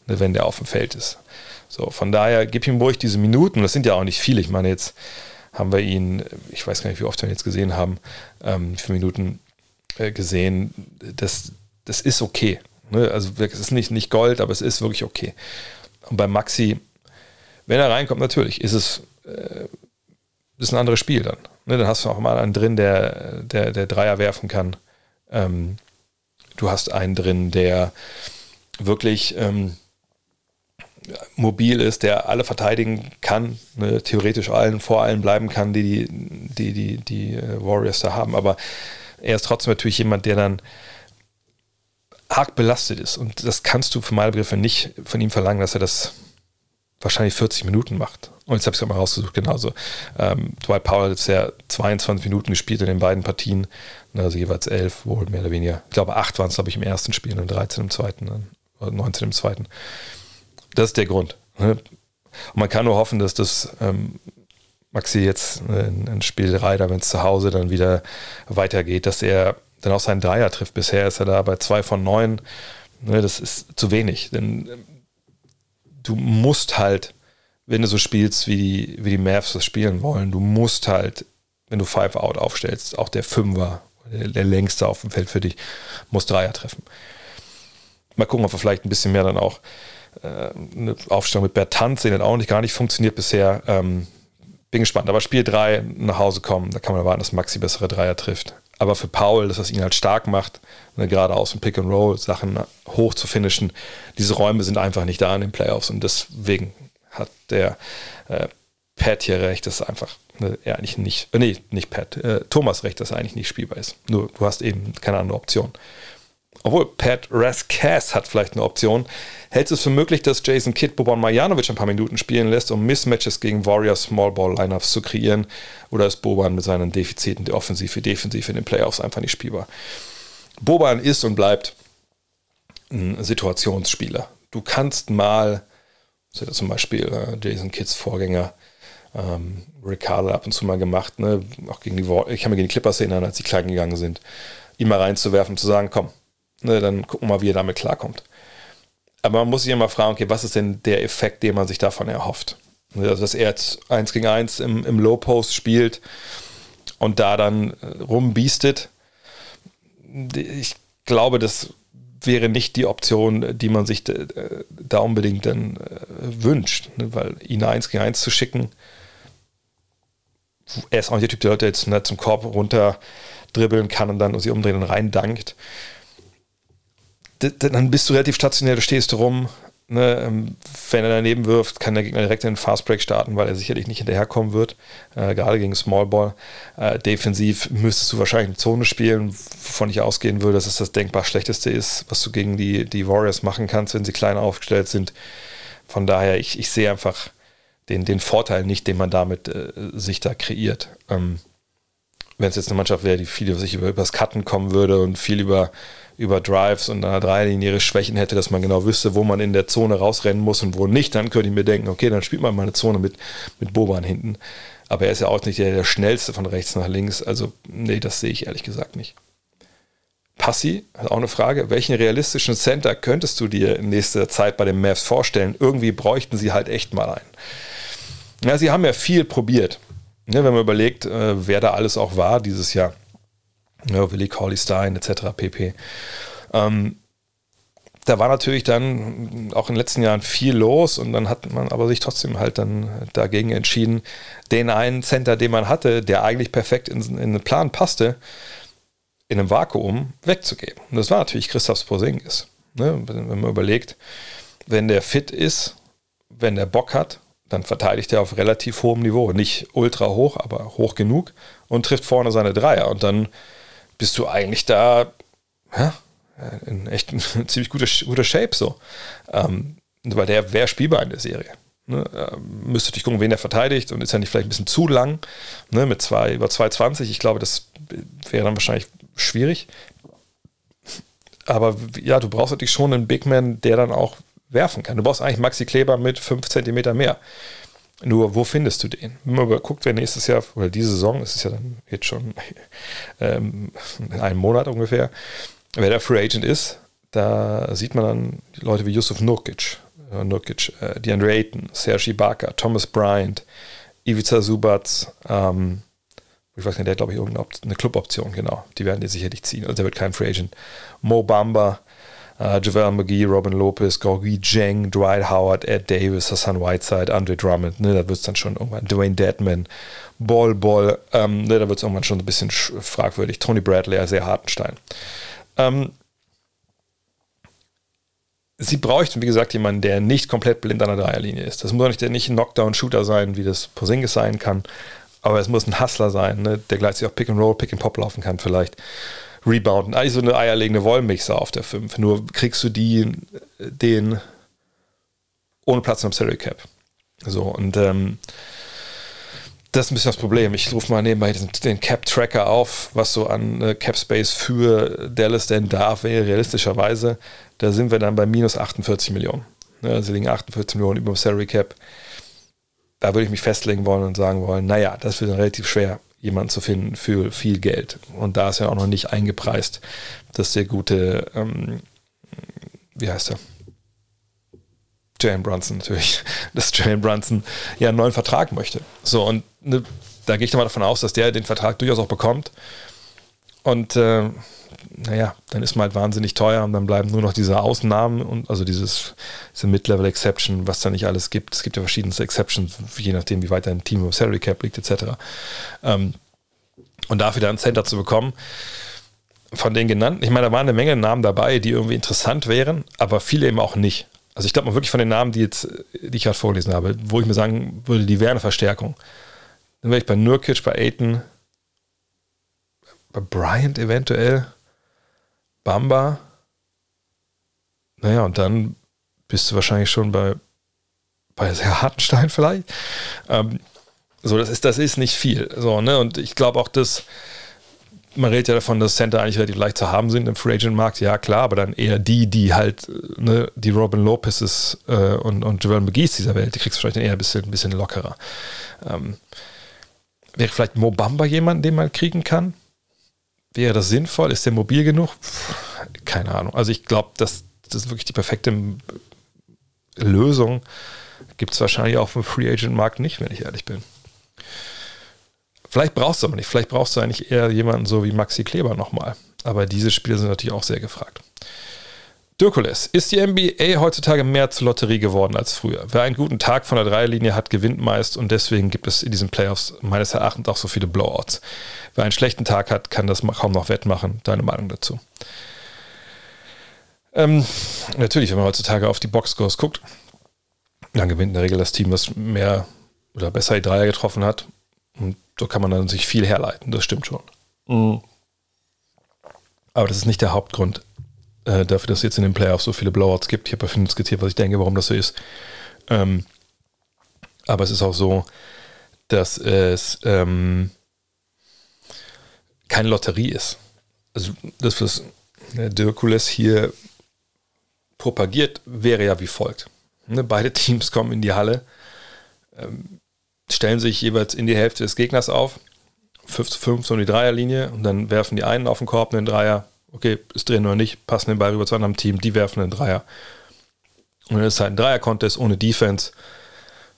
ne, wenn der auf dem Feld ist. So, von daher gib ihm ruhig diese Minuten. Das sind ja auch nicht viele. Ich meine, jetzt haben wir ihn, ich weiß gar nicht, wie oft wir ihn jetzt gesehen haben, ähm, vier Minuten äh, gesehen. Das, das ist okay. Ne? Also es ist nicht, nicht Gold, aber es ist wirklich okay. Und bei Maxi, wenn er reinkommt, natürlich ist es äh, ist ein anderes Spiel dann. Ne? Dann hast du auch mal einen drin, der, der, der Dreier werfen kann. Ähm, du hast einen drin, der wirklich ähm, mobil ist, der alle verteidigen kann, ne, theoretisch allen vor allen bleiben kann, die die, die, die, äh, Warriors da haben. Aber er ist trotzdem natürlich jemand, der dann arg belastet ist. Und das kannst du für meine Begriffe nicht von ihm verlangen, dass er das wahrscheinlich 40 Minuten macht. Und jetzt habe ich es mal rausgesucht, genauso. Ähm, Dwight Powell hat jetzt ja 22 Minuten gespielt in den beiden Partien, also jeweils 11, wohl mehr oder weniger. Ich glaube, 8 waren es, glaube ich, im ersten Spiel und 13 im zweiten, oder 19 im zweiten. Das ist der Grund. Ne? Und man kann nur hoffen, dass das ähm, Maxi jetzt in, in Spiel 3, wenn es zu Hause dann wieder weitergeht, dass er dann auch seinen Dreier trifft. Bisher ist er da bei 2 von 9. Ne, das ist zu wenig. Denn ähm, du musst halt, wenn du so spielst, wie die, wie die Mavs das spielen wollen, du musst halt, wenn du Five Out aufstellst, auch der Fünfer, der, der längste auf dem Feld für dich, muss Dreier treffen. Mal gucken, ob wir vielleicht ein bisschen mehr dann auch äh, eine Aufstellung mit Bertanz, den hat auch nicht, gar nicht funktioniert bisher. Ähm, bin gespannt. Aber Spiel 3 nach Hause kommen, da kann man erwarten, dass Maxi bessere Dreier trifft. Aber für Paul, das was ihn halt stark macht, ne, gerade aus dem Pick and Roll Sachen hoch zu finishen, diese Räume sind einfach nicht da in den Playoffs und deswegen hat der äh, Pat hier recht, dass einfach ne, er eigentlich nicht, äh, nee, nicht Pat, äh, Thomas recht, dass er eigentlich nicht spielbar ist. Nur du hast eben keine andere Option obwohl Pat Rascass hat vielleicht eine Option. Hältst du es für möglich, dass Jason Kidd Boban Marjanovic ein paar Minuten spielen lässt, um Mismatches gegen Warriors Small Ball Lineups zu kreieren? Oder ist Boban mit seinen Defiziten der Offensive, Defensive in den Playoffs einfach nicht spielbar? Boban ist und bleibt ein Situationsspieler. Du kannst mal, das hat zum Beispiel äh, Jason Kidds Vorgänger ähm, Ricardo ab und zu mal gemacht, ne? auch gegen die, ich kann mir gegen die Clippers erinnern, als die klein gegangen sind, ihn mal reinzuwerfen, zu sagen, komm, Ne, dann gucken wir mal, wie er damit klarkommt. Aber man muss sich immer fragen, okay, was ist denn der Effekt, den man sich davon erhofft? Also, dass er jetzt 1 gegen 1 im, im Low Post spielt und da dann äh, rumbiestet. Ich glaube, das wäre nicht die Option, die man sich äh, da unbedingt dann äh, wünscht, ne? weil ihn 1 gegen 1 zu schicken, er ist auch nicht der Typ, der Leute jetzt ne, zum Korb runter dribbeln kann und dann sie umdrehen und rein dankt. Dann bist du relativ stationär, du stehst rum. Ne, ähm, wenn er daneben wirft, kann der Gegner direkt in den Fastbreak starten, weil er sicherlich nicht hinterherkommen wird. Äh, gerade gegen Smallball. Äh, defensiv müsstest du wahrscheinlich eine Zone spielen, wovon ich ausgehen würde, dass es das denkbar schlechteste ist, was du gegen die, die Warriors machen kannst, wenn sie klein aufgestellt sind. Von daher, ich, ich sehe einfach den, den Vorteil nicht, den man damit äh, sich da kreiert. Ähm, wenn es jetzt eine Mannschaft wäre, die viel über sich über, über das Cutten kommen würde und viel über, über Drives und einer Dreierlinie ihre Schwächen hätte, dass man genau wüsste, wo man in der Zone rausrennen muss und wo nicht, dann könnte ich mir denken, okay, dann spielt man mal eine Zone mit, mit Boban hinten. Aber er ist ja auch nicht der, der schnellste von rechts nach links. Also, nee, das sehe ich ehrlich gesagt nicht. Passi, hat auch eine Frage. Welchen realistischen Center könntest du dir in nächster Zeit bei den Mavs vorstellen? Irgendwie bräuchten sie halt echt mal einen. Ja, sie haben ja viel probiert. Ja, wenn man überlegt, äh, wer da alles auch war dieses Jahr. Ja, Willie Cauley Stein etc. pp. Ähm, da war natürlich dann auch in den letzten Jahren viel los und dann hat man aber sich trotzdem halt dann dagegen entschieden, den einen Center, den man hatte, der eigentlich perfekt in, in den Plan passte, in einem Vakuum wegzugeben. Und das war natürlich Christoph Porzingis. Ne? Wenn man überlegt, wenn der fit ist, wenn der Bock hat, dann verteidigt er auf relativ hohem Niveau. Nicht ultra hoch, aber hoch genug und trifft vorne seine Dreier. Und dann bist du eigentlich da ja, in echt ziemlich guter, guter Shape so. Ähm, weil der wäre spielbar in der Serie. Ne, ähm, müsste dich gucken, wen er verteidigt und ist ja nicht vielleicht ein bisschen zu lang ne, mit zwei, über 2,20. Ich glaube, das wäre dann wahrscheinlich schwierig. Aber ja, du brauchst natürlich schon einen Big Man, der dann auch werfen kann. Du brauchst eigentlich Maxi Kleber mit 5 cm mehr. Nur, wo findest du den? Wenn man guckt, wer nächstes Jahr, oder diese Saison, das ist ja dann jetzt schon ähm, in einem Monat ungefähr, wer der Free Agent ist, da sieht man dann Leute wie Yusuf Nurkic, äh, Nurkic äh, DeAndre Ayton, Serge Ibaka, Thomas Bryant, Ivica Subac, ähm, ich weiß nicht, der hat glaube ich irgendeine Cluboption, genau. Die werden die sicherlich ziehen. Also der wird kein Free Agent. Mo Bamba, Uh, JaVale McGee, Robin Lopez, Gorgie Jeng, Dwight Howard, Ed Davis, Hassan Whiteside, Andre Drummond, ne, da wird es dann schon irgendwann Dwayne Deadman, Ball Ball, ähm, ne, da wird es irgendwann schon ein bisschen fragwürdig. Tony Bradley, sehr Hartenstein. Ähm, sie bräuchten, wie gesagt, jemanden, der nicht komplett blind an der Dreierlinie ist. Das muss nicht, nicht ein Knockdown-Shooter sein, wie das Posingis sein kann, aber es muss ein Hustler sein, ne, der gleichzeitig auch Pick and Roll, Pick and Pop laufen kann vielleicht rebounden. Eigentlich so eine eierlegende Wollmixer auf der 5. Nur kriegst du die, den ohne Platz im Salary Cap. So, und ähm, das ist ein bisschen das Problem. Ich rufe mal nebenbei den, den Cap-Tracker auf, was so an äh, Cap-Space für Dallas denn darf, wäre realistischerweise. Da sind wir dann bei minus 48 Millionen. Ja, sie liegen 48 Millionen über dem Salary Cap. Da würde ich mich festlegen wollen und sagen wollen, naja, das wird dann relativ schwer jemanden zu finden für viel Geld. Und da ist ja auch noch nicht eingepreist, dass der gute, ähm, wie heißt er? Jalen Brunson natürlich, dass Jalen Brunson ja einen neuen Vertrag möchte. So, und ne, da gehe ich mal davon aus, dass der den Vertrag durchaus auch bekommt. Und äh, naja, dann ist man halt wahnsinnig teuer und dann bleiben nur noch diese Ausnahmen und also dieses, diese Mid-Level-Exception, was da nicht alles gibt. Es gibt ja verschiedenste Exceptions, je nachdem, wie weit dein Team im Salary Cap liegt, etc. Ähm, und dafür dann ein Center zu bekommen, von den genannten, ich meine, da waren eine Menge Namen dabei, die irgendwie interessant wären, aber viele eben auch nicht. Also ich glaube mal wirklich von den Namen, die jetzt, die ich gerade vorgelesen habe, wo ich mir sagen würde, die wären eine Verstärkung. Dann wäre ich bei Nurkic, bei Aiton, bei Bryant eventuell. Bamba. Naja, und dann bist du wahrscheinlich schon bei, bei sehr Hartenstein vielleicht. Ähm, so, das ist, das ist nicht viel. So, ne? Und ich glaube auch, dass man redet ja davon, dass Center eigentlich relativ leicht zu haben sind im Free Agent Markt. Ja, klar, aber dann eher die, die halt, ne, die Robin Lopez's äh, und, und Javel McGee's dieser Welt, die kriegst du vielleicht eher ein bisschen, ein bisschen lockerer. Ähm, wäre vielleicht Mobamba jemand, den man kriegen kann? Wäre das sinnvoll? Ist der mobil genug? Keine Ahnung. Also ich glaube, das, das ist wirklich die perfekte Lösung gibt es wahrscheinlich auf dem Free Agent Markt nicht, wenn ich ehrlich bin. Vielleicht brauchst du aber nicht. Vielleicht brauchst du eigentlich eher jemanden so wie Maxi Kleber nochmal. Aber diese Spiele sind natürlich auch sehr gefragt. Dirkules, ist die NBA heutzutage mehr zur Lotterie geworden als früher? Wer einen guten Tag von der Dreierlinie hat, gewinnt meist und deswegen gibt es in diesen Playoffs meines Erachtens auch so viele Blowouts. Wer einen schlechten Tag hat, kann das kaum noch wettmachen. Deine Meinung dazu? Ähm, natürlich, wenn man heutzutage auf die Boxscores guckt, dann gewinnt in der Regel das Team, was mehr oder besser die Dreier getroffen hat. Und so kann man dann sich viel herleiten, das stimmt schon. Mhm. Aber das ist nicht der Hauptgrund äh, dafür, dass es jetzt in den Playoffs so viele Blowouts gibt. Ich habe ja vorhin skizziert, was ich denke, warum das so ist. Ähm, aber es ist auch so, dass es ähm, keine Lotterie ist. Also das, was Dirkules hier propagiert, wäre ja wie folgt. Ne, beide Teams kommen in die Halle, ähm, stellen sich jeweils in die Hälfte des Gegners auf, 5 zu 5 so um die Dreierlinie und dann werfen die einen auf den Korb einen Dreier, okay, ist drin oder nicht, passen den Ball rüber zu einem Team, die werfen einen Dreier. Und dann ist halt ein Dreier-Contest ohne Defense.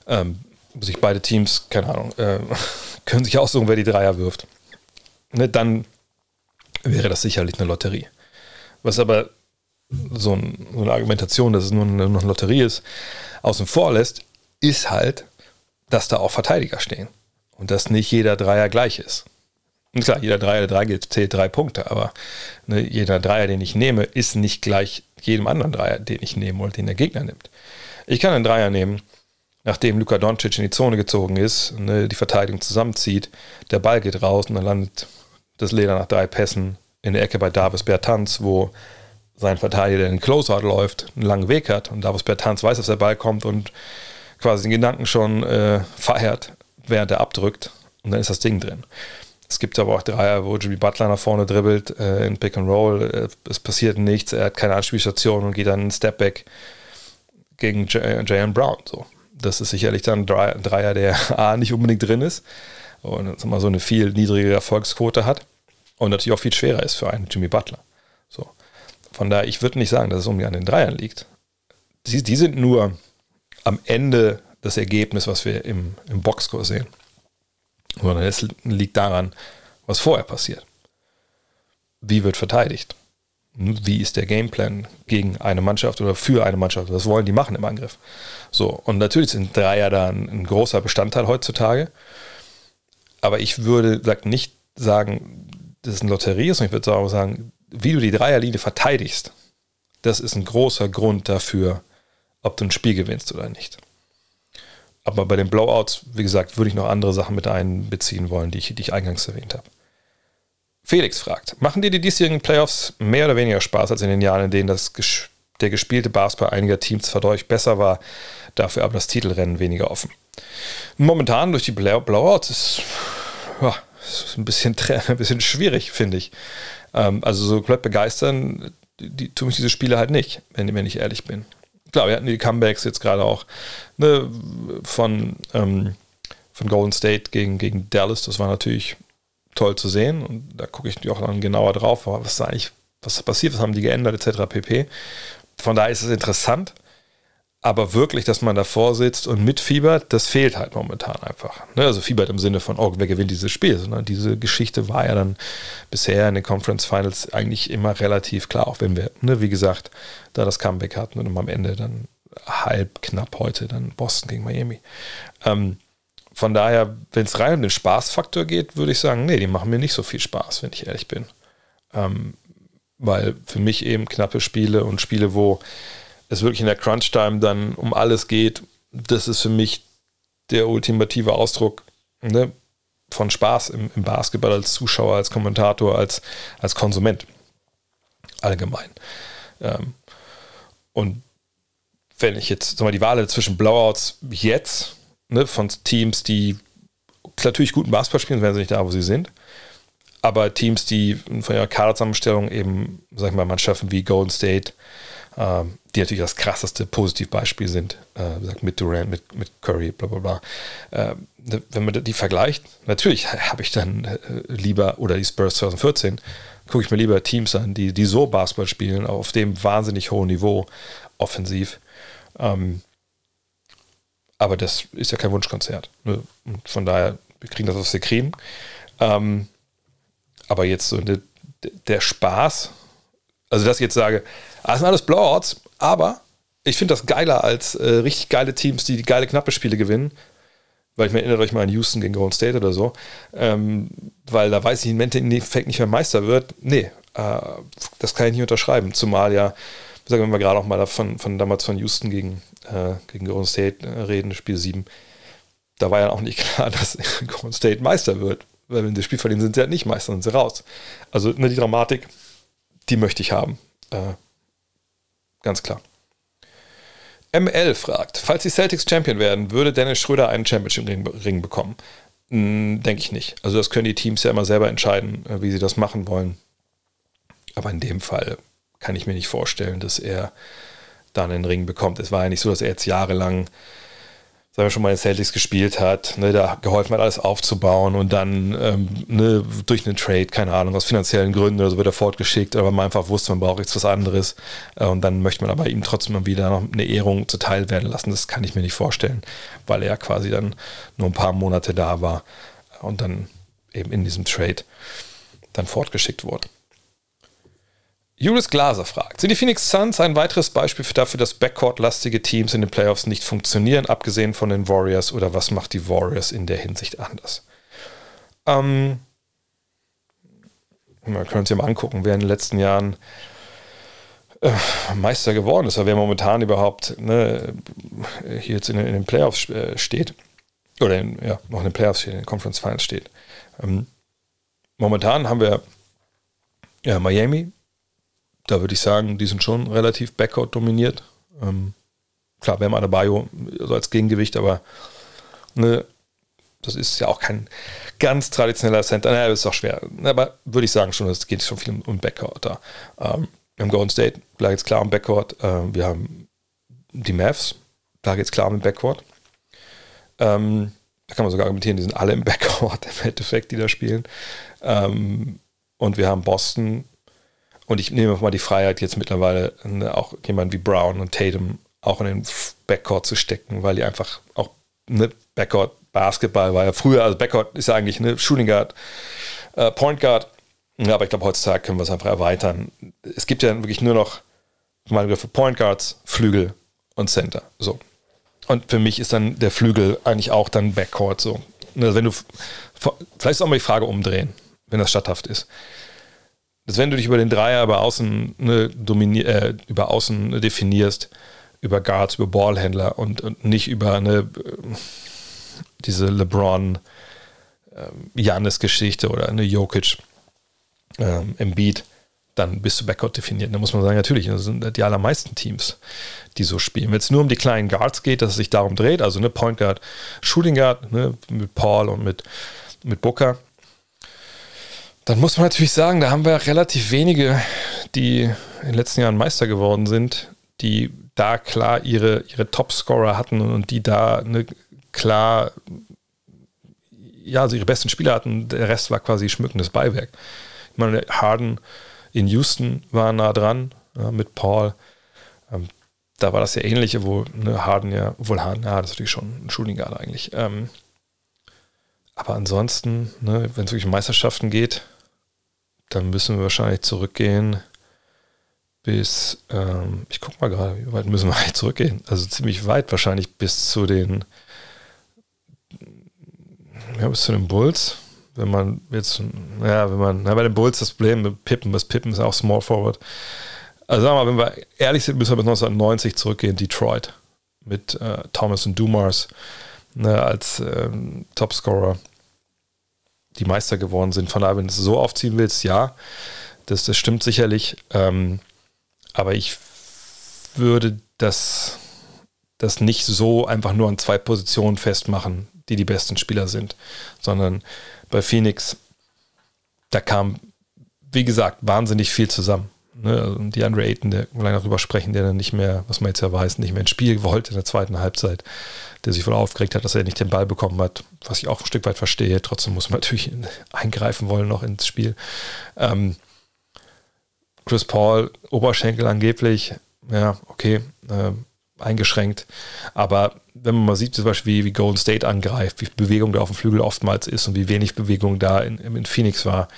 Ähm, sich beide Teams, keine Ahnung, äh, können sich aussuchen, wer die Dreier wirft. Ne, dann wäre das sicherlich eine Lotterie. Was aber so, ein, so eine Argumentation, dass es nur eine, eine Lotterie ist, außen vor lässt, ist halt, dass da auch Verteidiger stehen. Und dass nicht jeder Dreier gleich ist. Und klar, jeder Dreier, der drei zählt drei Punkte, aber ne, jeder Dreier, den ich nehme, ist nicht gleich jedem anderen Dreier, den ich nehme oder den der Gegner nimmt. Ich kann einen Dreier nehmen, nachdem Luka Doncic in die Zone gezogen ist, ne, die Verteidigung zusammenzieht, der Ball geht raus und dann landet das Leder nach drei Pässen in der Ecke bei Davis Bertanz, wo sein Verteidiger, der in den Closeout läuft, einen langen Weg hat und Davis Bertanz weiß, dass der Ball kommt und quasi den Gedanken schon äh, feiert, während er abdrückt und dann ist das Ding drin. Es gibt aber auch Dreier, wo Jimmy Butler nach vorne dribbelt äh, in Pick and Roll. Äh, es passiert nichts, er hat keine Anspielstation und geht dann einen Stepback gegen J.M. Brown. So. Das ist sicherlich dann ein Dreier, der A nicht unbedingt drin ist und mal so eine viel niedrigere Erfolgsquote hat und natürlich auch viel schwerer ist für einen Jimmy Butler. So. Von daher, ich würde nicht sagen, dass es irgendwie an den Dreiern liegt. Die, die sind nur am Ende das Ergebnis, was wir im, im Boxscore sehen sondern es liegt daran, was vorher passiert. Wie wird verteidigt? Wie ist der Gameplan gegen eine Mannschaft oder für eine Mannschaft? Was wollen die machen im Angriff? So, und natürlich sind Dreier da ein, ein großer Bestandteil heutzutage. Aber ich würde sag, nicht sagen, dass es eine Lotterie ist, sondern ich würde sagen, wie du die Dreierlinie verteidigst, das ist ein großer Grund dafür, ob du ein Spiel gewinnst oder nicht. Aber bei den Blowouts, wie gesagt, würde ich noch andere Sachen mit einbeziehen wollen, die ich, die ich eingangs erwähnt habe. Felix fragt, machen dir die diesjährigen Playoffs mehr oder weniger Spaß als in den Jahren, in denen das, der gespielte Basketball einiger Teams deutlich besser war, dafür aber das Titelrennen weniger offen? Momentan durch die Blowouts ist, ja, ist ein, bisschen, ein bisschen schwierig, finde ich. Ähm, also so komplett begeistern die, tun mich diese Spiele halt nicht, wenn, wenn ich ehrlich bin klar, wir hatten die Comebacks jetzt gerade auch ne, von, ähm, von Golden State gegen, gegen Dallas. Das war natürlich toll zu sehen und da gucke ich auch dann genauer drauf, was ist eigentlich, was passiert, was haben die geändert, etc. pp. Von daher ist es interessant. Aber wirklich, dass man davor sitzt und mitfiebert, das fehlt halt momentan einfach. Ne? Also fiebert im Sinne von, oh, wer gewinnt dieses Spiel? Sondern diese Geschichte war ja dann bisher in den Conference Finals eigentlich immer relativ klar, auch wenn wir, ne, wie gesagt, da das Comeback hatten und am Ende dann halb knapp heute dann Boston gegen Miami. Ähm, von daher, wenn es rein um den Spaßfaktor geht, würde ich sagen, nee, die machen mir nicht so viel Spaß, wenn ich ehrlich bin. Ähm, weil für mich eben knappe Spiele und Spiele, wo es wirklich in der Crunch-Time dann um alles geht, das ist für mich der ultimative Ausdruck ne, von Spaß im, im, Basketball als Zuschauer, als Kommentator, als, als Konsument. Allgemein. Ähm, und wenn ich jetzt mal, die Wahl zwischen Blowouts jetzt ne, von Teams, die natürlich guten Basketball spielen, wären sie nicht da, wo sie sind. Aber Teams, die von ihrer Kaderzusammenstellung eben, sag ich mal, Mannschaften wie Golden State, die natürlich das krasseste Positivbeispiel sind, äh, mit Durant, mit, mit Curry, bla bla bla. Äh, wenn man die vergleicht, natürlich habe ich dann äh, lieber, oder die Spurs 2014, gucke ich mir lieber Teams an, die, die so Basketball spielen, auf dem wahnsinnig hohen Niveau, offensiv. Ähm, Aber das ist ja kein Wunschkonzert. Ne? Und von daher, wir kriegen das, was wir kriegen. Ähm, aber jetzt so eine, der Spaß, also dass ich jetzt sage, das sind alles Blowouts, aber ich finde das geiler als äh, richtig geile Teams, die, geile knappe Spiele gewinnen. Weil ich mir erinnere euch mal an Houston gegen Golden State oder so. Ähm, weil da weiß ich im Endeffekt nicht mehr Meister wird. Nee, äh, das kann ich nicht unterschreiben. Zumal ja, sagen wir mal gerade auch mal von, von damals von Houston gegen, äh, gegen Golden State äh, reden, Spiel 7. Da war ja auch nicht klar, dass Golden State Meister wird. Weil wenn sie das Spiel verlieren, sind sie halt nicht Meister, sind sie raus. Also ne, die Dramatik, die möchte ich haben. Äh, ganz klar. ML fragt, falls die Celtics Champion werden, würde Dennis Schröder einen Championship-Ring bekommen? Hm, Denke ich nicht. Also das können die Teams ja immer selber entscheiden, äh, wie sie das machen wollen. Aber in dem Fall kann ich mir nicht vorstellen, dass er dann einen Ring bekommt. Es war ja nicht so, dass er jetzt jahrelang sagen wir schon mal in Celtics gespielt hat, ne, da geholfen hat, alles aufzubauen und dann ähm, ne, durch einen Trade, keine Ahnung, aus finanziellen Gründen oder so wird er fortgeschickt, aber man einfach wusste, man braucht jetzt was anderes äh, und dann möchte man aber ihm trotzdem mal wieder noch eine Ehrung zuteil werden lassen. Das kann ich mir nicht vorstellen, weil er quasi dann nur ein paar Monate da war und dann eben in diesem Trade dann fortgeschickt wurde. Julius Glaser fragt, sind die Phoenix Suns ein weiteres Beispiel dafür, dass Backcourt-lastige Teams in den Playoffs nicht funktionieren, abgesehen von den Warriors, oder was macht die Warriors in der Hinsicht anders? Ähm, wir können uns ja mal angucken, wer in den letzten Jahren äh, Meister geworden ist, oder wer momentan überhaupt ne, hier jetzt in, in, den Playoffs äh, steht, oder in, ja, noch in den Playoffs steht, in den Conference Finals steht. Ähm, momentan haben wir ja, Miami, da würde ich sagen, die sind schon relativ Backcourt dominiert. Ähm, klar, wir haben Adebayo so als Gegengewicht, aber ne, das ist ja auch kein ganz traditioneller Center. Naja, das ist auch schwer. Aber würde ich sagen schon, es geht schon viel um Backcourt da. Ähm, wir haben Golden State, da geht es klar um Backcourt. Ähm, wir haben die Mavs, da geht es klar um Backcourt. Ähm, da kann man sogar argumentieren, die sind alle im Backcourt im Endeffekt, die da spielen. Ähm, und wir haben Boston, und ich nehme mal die Freiheit, jetzt mittlerweile ne, auch jemanden wie Brown und Tatum auch in den Backcourt zu stecken, weil die einfach auch ne, Backcourt Basketball war ja früher, also Backcourt ist ja eigentlich eine Shooting Guard, äh, Point Guard. Ja, aber ich glaube, heutzutage können wir es einfach erweitern. Es gibt ja wirklich nur noch meine für Point Guards, Flügel und Center. So. Und für mich ist dann der Flügel eigentlich auch dann Backcourt so. Also wenn du vielleicht auch mal die Frage umdrehen, wenn das statthaft ist dass wenn du dich über den Dreier über außen, ne, äh, über außen definierst, über Guards, über Ballhändler und, und nicht über eine diese LeBron Janis ähm, Geschichte oder eine Jokic ähm, im Beat, dann bist du Backcourt definiert. Da muss man sagen, natürlich, das sind die allermeisten Teams, die so spielen. Wenn es nur um die kleinen Guards geht, dass es sich darum dreht, also eine Point Guard, Shooting Guard, ne, mit Paul und mit, mit Booker, dann muss man natürlich sagen, da haben wir relativ wenige, die in den letzten Jahren Meister geworden sind, die da klar ihre, ihre Topscorer hatten und die da eine klar, ja, also ihre besten Spieler hatten. Der Rest war quasi schmückendes Beiwerk. Ich meine, Harden in Houston war nah dran ja, mit Paul. Ähm, da war das ja ähnliche, wo ne, Harden ja, obwohl Harden, ja, das ist natürlich schon ein Shooting Guard eigentlich. Ähm, aber ansonsten, ne, wenn es wirklich um Meisterschaften geht, dann müssen wir wahrscheinlich zurückgehen bis, ähm, ich gucke mal gerade, wie weit müssen wir eigentlich zurückgehen? Also ziemlich weit wahrscheinlich bis zu den, ja, bis zu den Bulls. Wenn man jetzt, ja, wenn man, na, bei den Bulls das Problem mit Pippen, das Pippen ist auch Small Forward. Also sagen wir mal, wenn wir ehrlich sind, müssen wir bis 1990 zurückgehen, Detroit. Mit äh, Thomas und Dumars ne, als ähm, Topscorer die Meister geworden sind. Von daher, wenn du es so aufziehen willst, ja, das, das stimmt sicherlich. Ähm, aber ich würde das, das nicht so einfach nur an zwei Positionen festmachen, die die besten Spieler sind, sondern bei Phoenix, da kam, wie gesagt, wahnsinnig viel zusammen. Ne, also die Andre Ayton, der wir noch drüber sprechen, der dann nicht mehr, was man jetzt ja weiß, nicht mehr ins Spiel wollte in der zweiten Halbzeit, der sich wohl aufgeregt hat, dass er nicht den Ball bekommen hat, was ich auch ein Stück weit verstehe. Trotzdem muss man natürlich eingreifen wollen noch ins Spiel. Ähm, Chris Paul, Oberschenkel angeblich, ja, okay. Äh, eingeschränkt. Aber wenn man mal sieht, zum Beispiel, wie, wie Golden State angreift, wie Bewegung da auf dem Flügel oftmals ist und wie wenig Bewegung da in, in Phoenix war,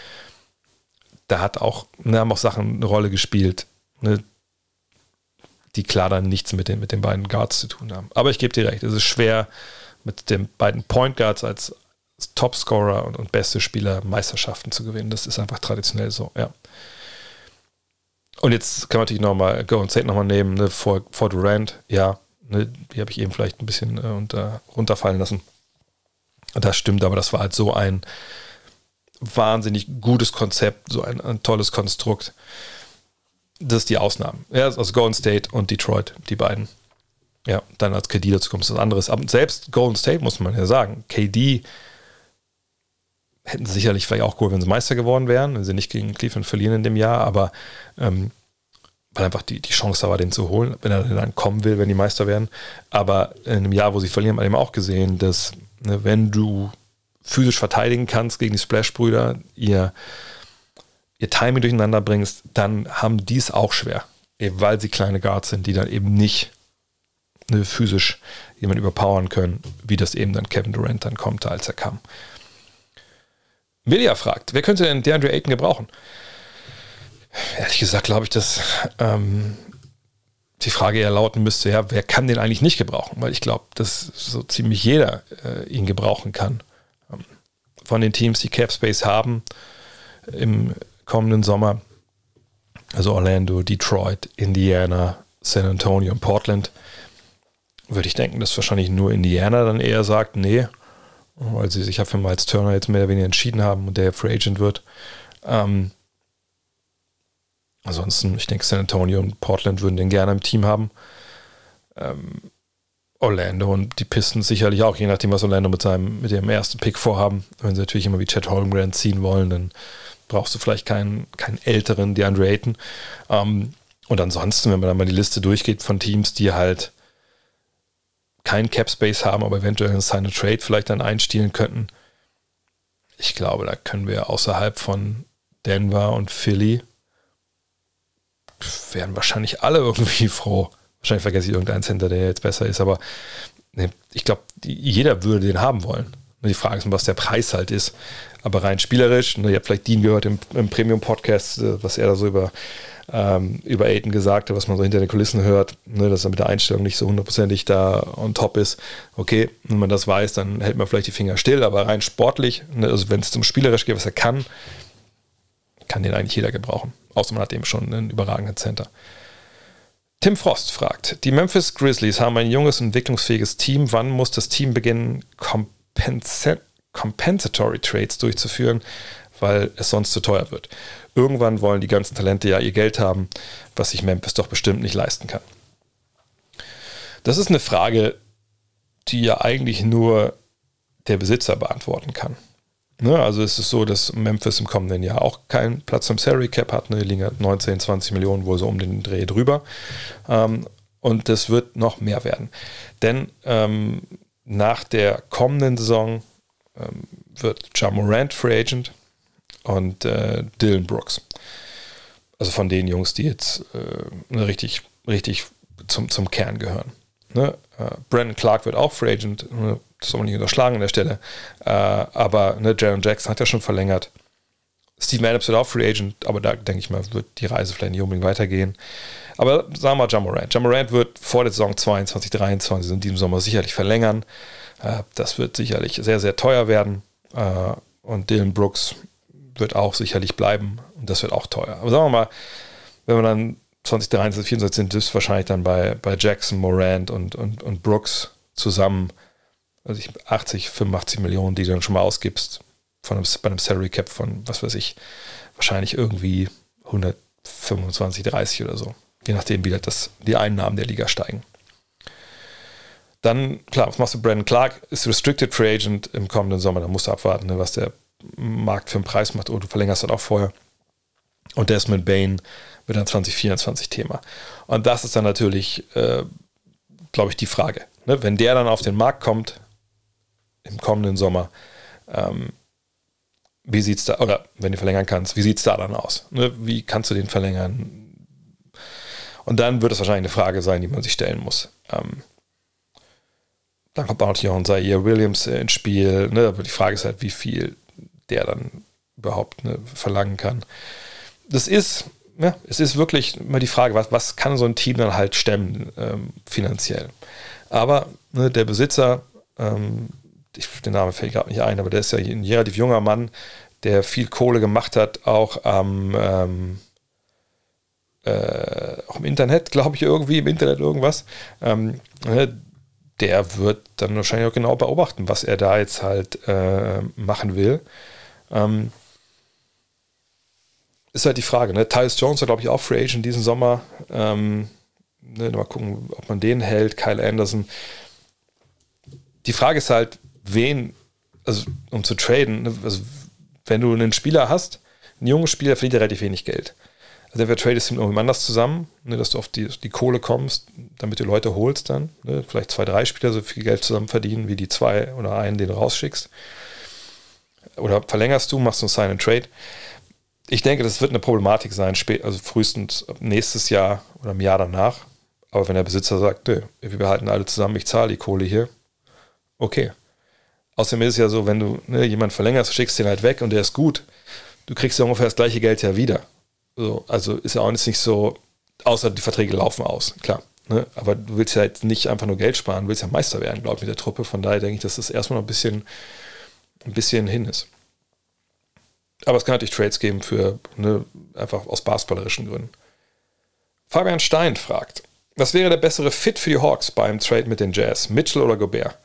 da hat auch, ne, haben auch Sachen eine Rolle gespielt, ne, die klar dann nichts mit den, mit den beiden Guards zu tun haben. Aber ich gebe dir recht, es ist schwer, mit den beiden Point Guards als Topscorer und, und beste Spieler Meisterschaften zu gewinnen. Das ist einfach traditionell so, ja. Und jetzt kann man natürlich nochmal Golden State nochmal nehmen, ne, vor, vor Durant, ja, ne, die habe ich eben vielleicht ein bisschen äh, unter, runterfallen lassen. Das stimmt, aber das war halt so ein wahnsinnig gutes Konzept, so ein, ein tolles Konstrukt. Das ist die Ausnahme. Ja, also Golden State und Detroit, die beiden. Ja, dann als KD dazu kommt, ist was anderes. Aber selbst Golden State muss man ja sagen, KD hätten sicherlich vielleicht auch geholt, wenn sie Meister geworden wären, wenn sie nicht gegen Cleveland verlieren in dem Jahr, aber ähm, weil einfach die, die Chance da war, den zu holen, wenn er dann kommen will, wenn die Meister werden. Aber in einem Jahr, wo sie verlieren, haben wir eben auch gesehen, dass ne, wenn du physisch verteidigen kannst gegen die Splash-Brüder, ihr, ihr Timing durcheinander bringst, dann haben die es auch schwer. Eben weil sie kleine Guards sind, die dann eben nicht ne, physisch jemanden überpowern können, wie das eben dann Kevin Durant dann kommt, als er kam. Media fragt, wer könnte denn DeAndre Ayton gebrauchen? Ehrlich gesagt glaube ich, dass ähm, die Frage eher lauten müsste, ja, wer kann den eigentlich nicht gebrauchen? Weil ich glaube, dass so ziemlich jeder äh, ihn gebrauchen kann. Von den Teams, die Cap Space haben im kommenden Sommer, also Orlando, Detroit, Indiana, San Antonio und Portland, würde ich denken, dass wahrscheinlich nur Indiana dann eher sagt, nee, weil sie sich ja für Miles Turner jetzt mehr oder weniger entschieden haben und der Free Agent wird. Ähm, ansonsten, ich denke, San Antonio und Portland würden den gerne im Team haben. Ähm, Orlando und die Pistons sicherlich auch, je nachdem, was Orlando mit seinem, mit ihrem ersten Pick vorhaben. Wenn sie natürlich immer wie Chad Holmgren ziehen wollen, dann brauchst du vielleicht keinen, keinen älteren DeAndre Ayton. Ähm, und ansonsten, wenn man dann mal die Liste durchgeht von Teams, die halt keinen Cap Space haben, aber eventuell einen Sign Trade vielleicht dann einstielen könnten. Ich glaube, da können wir außerhalb von Denver und Philly wären wahrscheinlich alle irgendwie froh. Wahrscheinlich vergesse ich irgendeinen Center, der jetzt besser ist, aber nee, ich glaube, jeder würde den haben wollen. Die Frage ist, was der Preis halt ist. Aber rein spielerisch, ne, ihr habt vielleicht Dean gehört im, im Premium-Podcast, äh, was er da so über ähm, über Aiden gesagt hat, was man so hinter den Kulissen hört, ne, dass er mit der Einstellung nicht so hundertprozentig da on top ist. Okay, wenn man das weiß, dann hält man vielleicht die Finger still, aber rein sportlich, ne, also wenn es zum Spielerisch geht, was er kann, kann den eigentlich jeder gebrauchen. Außer man hat eben schon einen überragenden Center. Tim Frost fragt, die Memphis Grizzlies haben ein junges, entwicklungsfähiges Team. Wann muss das Team beginnen, Compensatory Trades durchzuführen, weil es sonst zu teuer wird? Irgendwann wollen die ganzen Talente ja ihr Geld haben, was sich Memphis doch bestimmt nicht leisten kann. Das ist eine Frage, die ja eigentlich nur der Besitzer beantworten kann. Ne, also es ist so, dass Memphis im kommenden Jahr auch keinen Platz im Salary Cap hat. Ne, die liegen halt 19, 20 Millionen wohl so um den Dreh drüber. Ähm, und das wird noch mehr werden. Denn ähm, nach der kommenden Saison ähm, wird Ja Morant Free Agent und äh, Dylan Brooks. Also von den Jungs, die jetzt äh, richtig, richtig zum, zum Kern gehören. Ne? Äh, Brandon Clark wird auch Free Agent, ne? Das soll man nicht unterschlagen an der Stelle. Äh, aber ne, Jaron Jackson hat ja schon verlängert. Steve Adams wird auch Free Agent, aber da denke ich mal, wird die Reise vielleicht nicht unbedingt weitergehen. Aber sagen wir mal Jamorant. Jamorant wird vor der Saison 22, 23 in diesem Sommer sicherlich verlängern. Äh, das wird sicherlich sehr, sehr teuer werden. Äh, und Dylan Brooks wird auch sicherlich bleiben und das wird auch teuer. Aber sagen wir mal, wenn wir dann 2023, 2024 sind, ist wahrscheinlich dann bei, bei Jackson, Morant und, und, und Brooks zusammen also 80, 85 Millionen, die du dann schon mal ausgibst von einem, bei einem Salary Cap von, was weiß ich, wahrscheinlich irgendwie 125, 30 oder so. Je nachdem, wie das, die Einnahmen der Liga steigen. Dann, klar, was machst du? Brandon Clark ist Restricted Free Agent im kommenden Sommer. Da musst du abwarten, ne, was der Markt für einen Preis macht, oder du verlängerst das auch vorher. Und Desmond Bain wird dann 2024 Thema. Und das ist dann natürlich, äh, glaube ich, die Frage. Ne? Wenn der dann auf den Markt kommt, im kommenden Sommer, ähm, wie sieht es da, oder wenn du verlängern kannst, wie sieht es da dann aus? Ne? Wie kannst du den verlängern? Und dann wird es wahrscheinlich eine Frage sein, die man sich stellen muss. Ähm, dann kommt auch auch ein Zaire Williams ins Spiel. Ne? Aber die Frage ist halt, wie viel der dann überhaupt ne, verlangen kann. Das ist, ja, es ist wirklich immer die Frage, was, was kann so ein Team dann halt stemmen ähm, finanziell. Aber ne, der Besitzer, ähm, ich, den Namen fällt gerade nicht ein, aber der ist ja ein relativ junger Mann, der viel Kohle gemacht hat, auch am ähm, äh, auch im Internet, glaube ich, irgendwie, im Internet irgendwas. Ähm, ne, der wird dann wahrscheinlich auch genau beobachten, was er da jetzt halt äh, machen will. Ähm, ist halt die Frage, ne? Tyus Jones war, glaube ich, auch Free Agent diesen Sommer. Ähm, ne, mal gucken, ob man den hält. Kyle Anderson. Die Frage ist halt, wen, also um zu traden, ne? also wenn du einen Spieler hast, einen jungen Spieler verdient er relativ wenig Geld. Also entweder tradest du mit irgendjemand anders zusammen, ne, dass du auf die, die Kohle kommst, damit du Leute holst dann. Ne, vielleicht zwei, drei Spieler so viel Geld zusammen verdienen, wie die zwei oder einen, den du rausschickst. Oder verlängerst du, machst du einen Sign and Trade. Ich denke, das wird eine Problematik sein, also frühestens nächstes Jahr oder im Jahr danach. Aber wenn der Besitzer sagt, nö, wir behalten alle zusammen, ich zahle die Kohle hier, okay. Außerdem ist es ja so, wenn du ne, jemanden verlängerst, schickst den halt weg und der ist gut, du kriegst ja ungefähr das gleiche Geld ja wieder. So, also ist ja auch nicht so, außer die Verträge laufen aus, klar. Ne? Aber du willst ja jetzt nicht einfach nur Geld sparen, du willst ja Meister werden, glaube ich, mit der Truppe. Von daher denke ich, dass das erstmal noch ein bisschen, ein bisschen hin ist. Aber es kann natürlich Trades geben für ne, einfach aus basketballerischen Gründen. Fabian Stein fragt, was wäre der bessere Fit für die Hawks beim Trade mit den Jazz, Mitchell oder Gobert?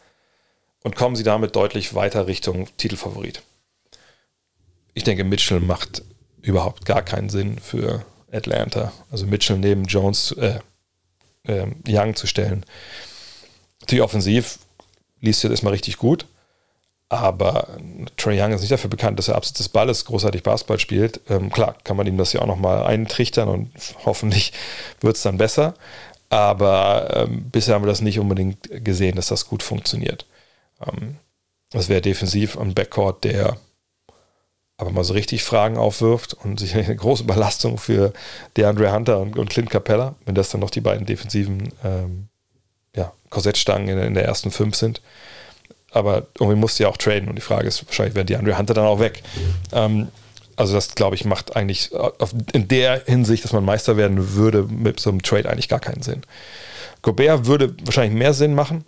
Und kommen sie damit deutlich weiter Richtung Titelfavorit? Ich denke, Mitchell macht überhaupt gar keinen Sinn für Atlanta. Also Mitchell neben Jones, äh, äh, Young zu stellen. Die offensiv liest jetzt erstmal richtig gut, aber Trey Young ist nicht dafür bekannt, dass er abseits des Balles großartig Basketball spielt. Ähm, klar, kann man ihm das ja auch nochmal eintrichtern und hoffentlich wird es dann besser. Aber ähm, bisher haben wir das nicht unbedingt gesehen, dass das gut funktioniert. Ähm, das wäre defensiv ein Backcourt, der aber mal so richtig Fragen aufwirft und sich eine große Belastung für DeAndre Hunter und, und Clint Capella, wenn das dann noch die beiden defensiven ähm, ja, Korsettstangen in, in, der ersten fünf sind. Aber irgendwie musste ja auch traden und die Frage ist, wahrscheinlich wäre DeAndre Hunter dann auch weg. Ähm, also das, glaube ich, macht eigentlich in der Hinsicht, dass man Meister werden würde, mit so einem Trade eigentlich gar keinen Sinn. Gobert würde wahrscheinlich mehr Sinn machen.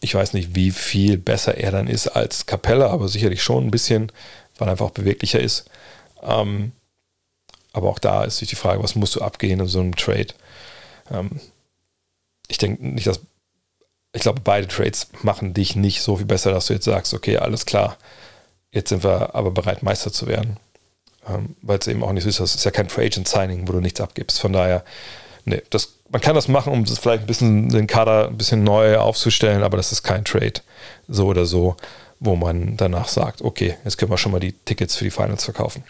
Ich weiß nicht, wie viel besser er dann ist als Capella, aber sicherlich schon ein bisschen weil er einfach auch beweglicher ist. Ähm, aber auch da ist sich die Frage, was musst du abgehen in so einem Trade? Ähm, ich denke nicht, dass. Ich glaube, beide Trades machen dich nicht so viel besser, dass du jetzt sagst, okay, alles klar, jetzt sind wir aber bereit, Meister zu werden. Ähm, weil es eben auch nicht so ist, das ist ja kein Free Agent Signing, wo du nichts abgibst. Von daher, nee, das, man kann das machen, um vielleicht ein bisschen den Kader ein bisschen neu aufzustellen, aber das ist kein Trade. So oder so wo man danach sagt, okay, jetzt können wir schon mal die Tickets für die Finals verkaufen.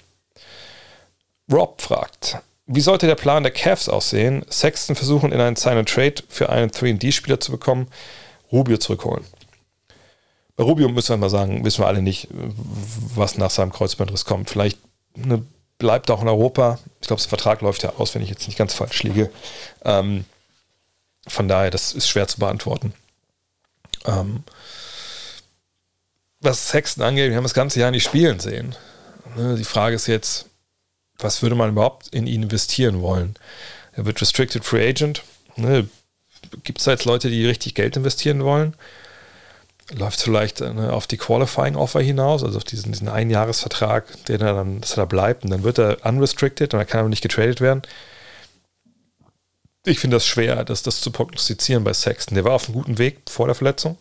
Rob fragt, wie sollte der Plan der Cavs aussehen? Sexton versuchen, in einen Sign-and-Trade für einen 3D-Spieler zu bekommen, Rubio zurückholen. Bei Rubio müssen wir mal sagen, wissen wir alle nicht, was nach seinem Kreuzbandriss kommt. Vielleicht ne, bleibt auch in Europa. Ich glaube, der Vertrag läuft ja aus, wenn ich jetzt nicht ganz falsch liege. Ähm, von daher, das ist schwer zu beantworten. Ähm, was Sexton angeht, wir haben das ganze Jahr nicht spielen sehen. Ne, die Frage ist jetzt, was würde man überhaupt in ihn investieren wollen? Er wird Restricted Free Agent. Ne, Gibt es da jetzt Leute, die richtig Geld investieren wollen? Läuft vielleicht ne, auf die Qualifying Offer hinaus, also auf diesen, diesen Einjahresvertrag, den er dann, dass er da bleibt und dann wird er unrestricted und er kann aber nicht getradet werden. Ich finde das schwer, das, das zu prognostizieren bei Sexton. Der war auf einem guten Weg vor der Verletzung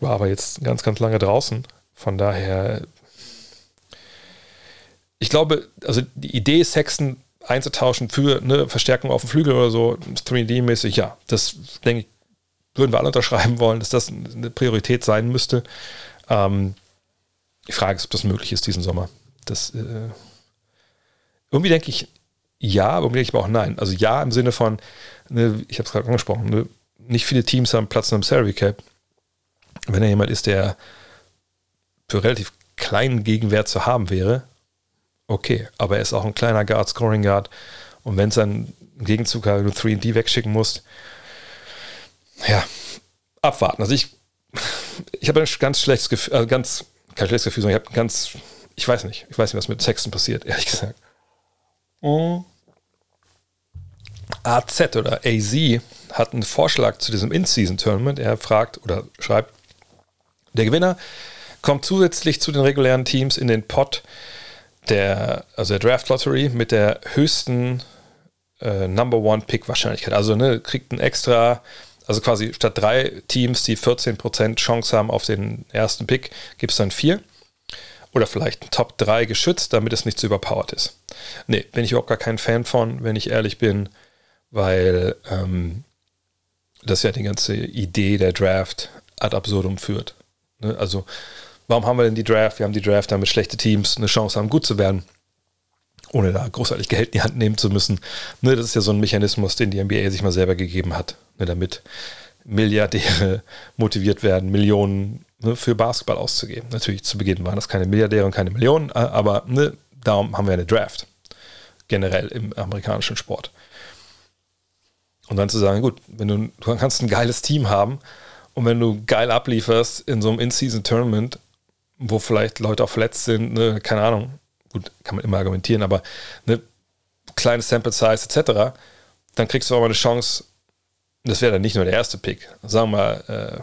war aber jetzt ganz, ganz lange draußen. Von daher, ich glaube, also die Idee, Sexton einzutauschen für eine Verstärkung auf dem Flügel oder so, 3D-mäßig, ja, das denke ich, würden wir alle unterschreiben wollen, dass das eine Priorität sein müsste. Ähm, die Frage ist, ob das möglich ist diesen Sommer. Das, äh, irgendwie denke ich ja, aber irgendwie denke ich aber auch nein. Also ja im Sinne von, ne, ich habe es gerade angesprochen, ne, nicht viele Teams haben Platz in einem Salary Cap wenn er jemand ist, der für relativ kleinen Gegenwert zu haben wäre, okay, aber er ist auch ein kleiner Guard, Scoring Guard. Und wenn es dann im Gegenzug halt nur 3D wegschicken musst. Ja, abwarten. Also ich, ich habe ein ganz schlechtes Gefühl, also ganz, kein schlechtes Gefühl, sondern ich habe ganz, ich weiß nicht, ich weiß nicht, was mit Texten passiert, ehrlich gesagt. Oh. AZ oder AZ hat einen Vorschlag zu diesem In-Season-Tournament. Er fragt oder schreibt, der Gewinner kommt zusätzlich zu den regulären Teams in den Pot der, also der Draft Lottery mit der höchsten äh, Number One Pick Wahrscheinlichkeit. Also ne, kriegt ein extra, also quasi statt drei Teams, die 14% Chance haben auf den ersten Pick, gibt es dann vier. Oder vielleicht ein Top 3 geschützt, damit es nicht zu überpowered ist. Nee, bin ich überhaupt gar kein Fan von, wenn ich ehrlich bin, weil ähm, das ja die ganze Idee der Draft ad absurdum führt. Ne? Also Warum haben wir denn die Draft? Wir haben die Draft, damit schlechte Teams eine Chance haben, gut zu werden, ohne da großartig Geld in die Hand nehmen zu müssen. Ne, das ist ja so ein Mechanismus, den die NBA sich mal selber gegeben hat, ne, damit Milliardäre motiviert werden, Millionen ne, für Basketball auszugeben. Natürlich zu Beginn waren das keine Milliardäre und keine Millionen, aber ne, darum haben wir eine Draft. Generell im amerikanischen Sport. Und dann zu sagen, gut, wenn du, du kannst ein geiles Team haben und wenn du geil ablieferst in so einem In-Season-Tournament, wo vielleicht Leute auch verletzt sind, ne, keine Ahnung, gut, kann man immer argumentieren, aber eine kleine Sample Size etc., dann kriegst du auch mal eine Chance, das wäre dann nicht nur der erste Pick, sagen wir mal, äh,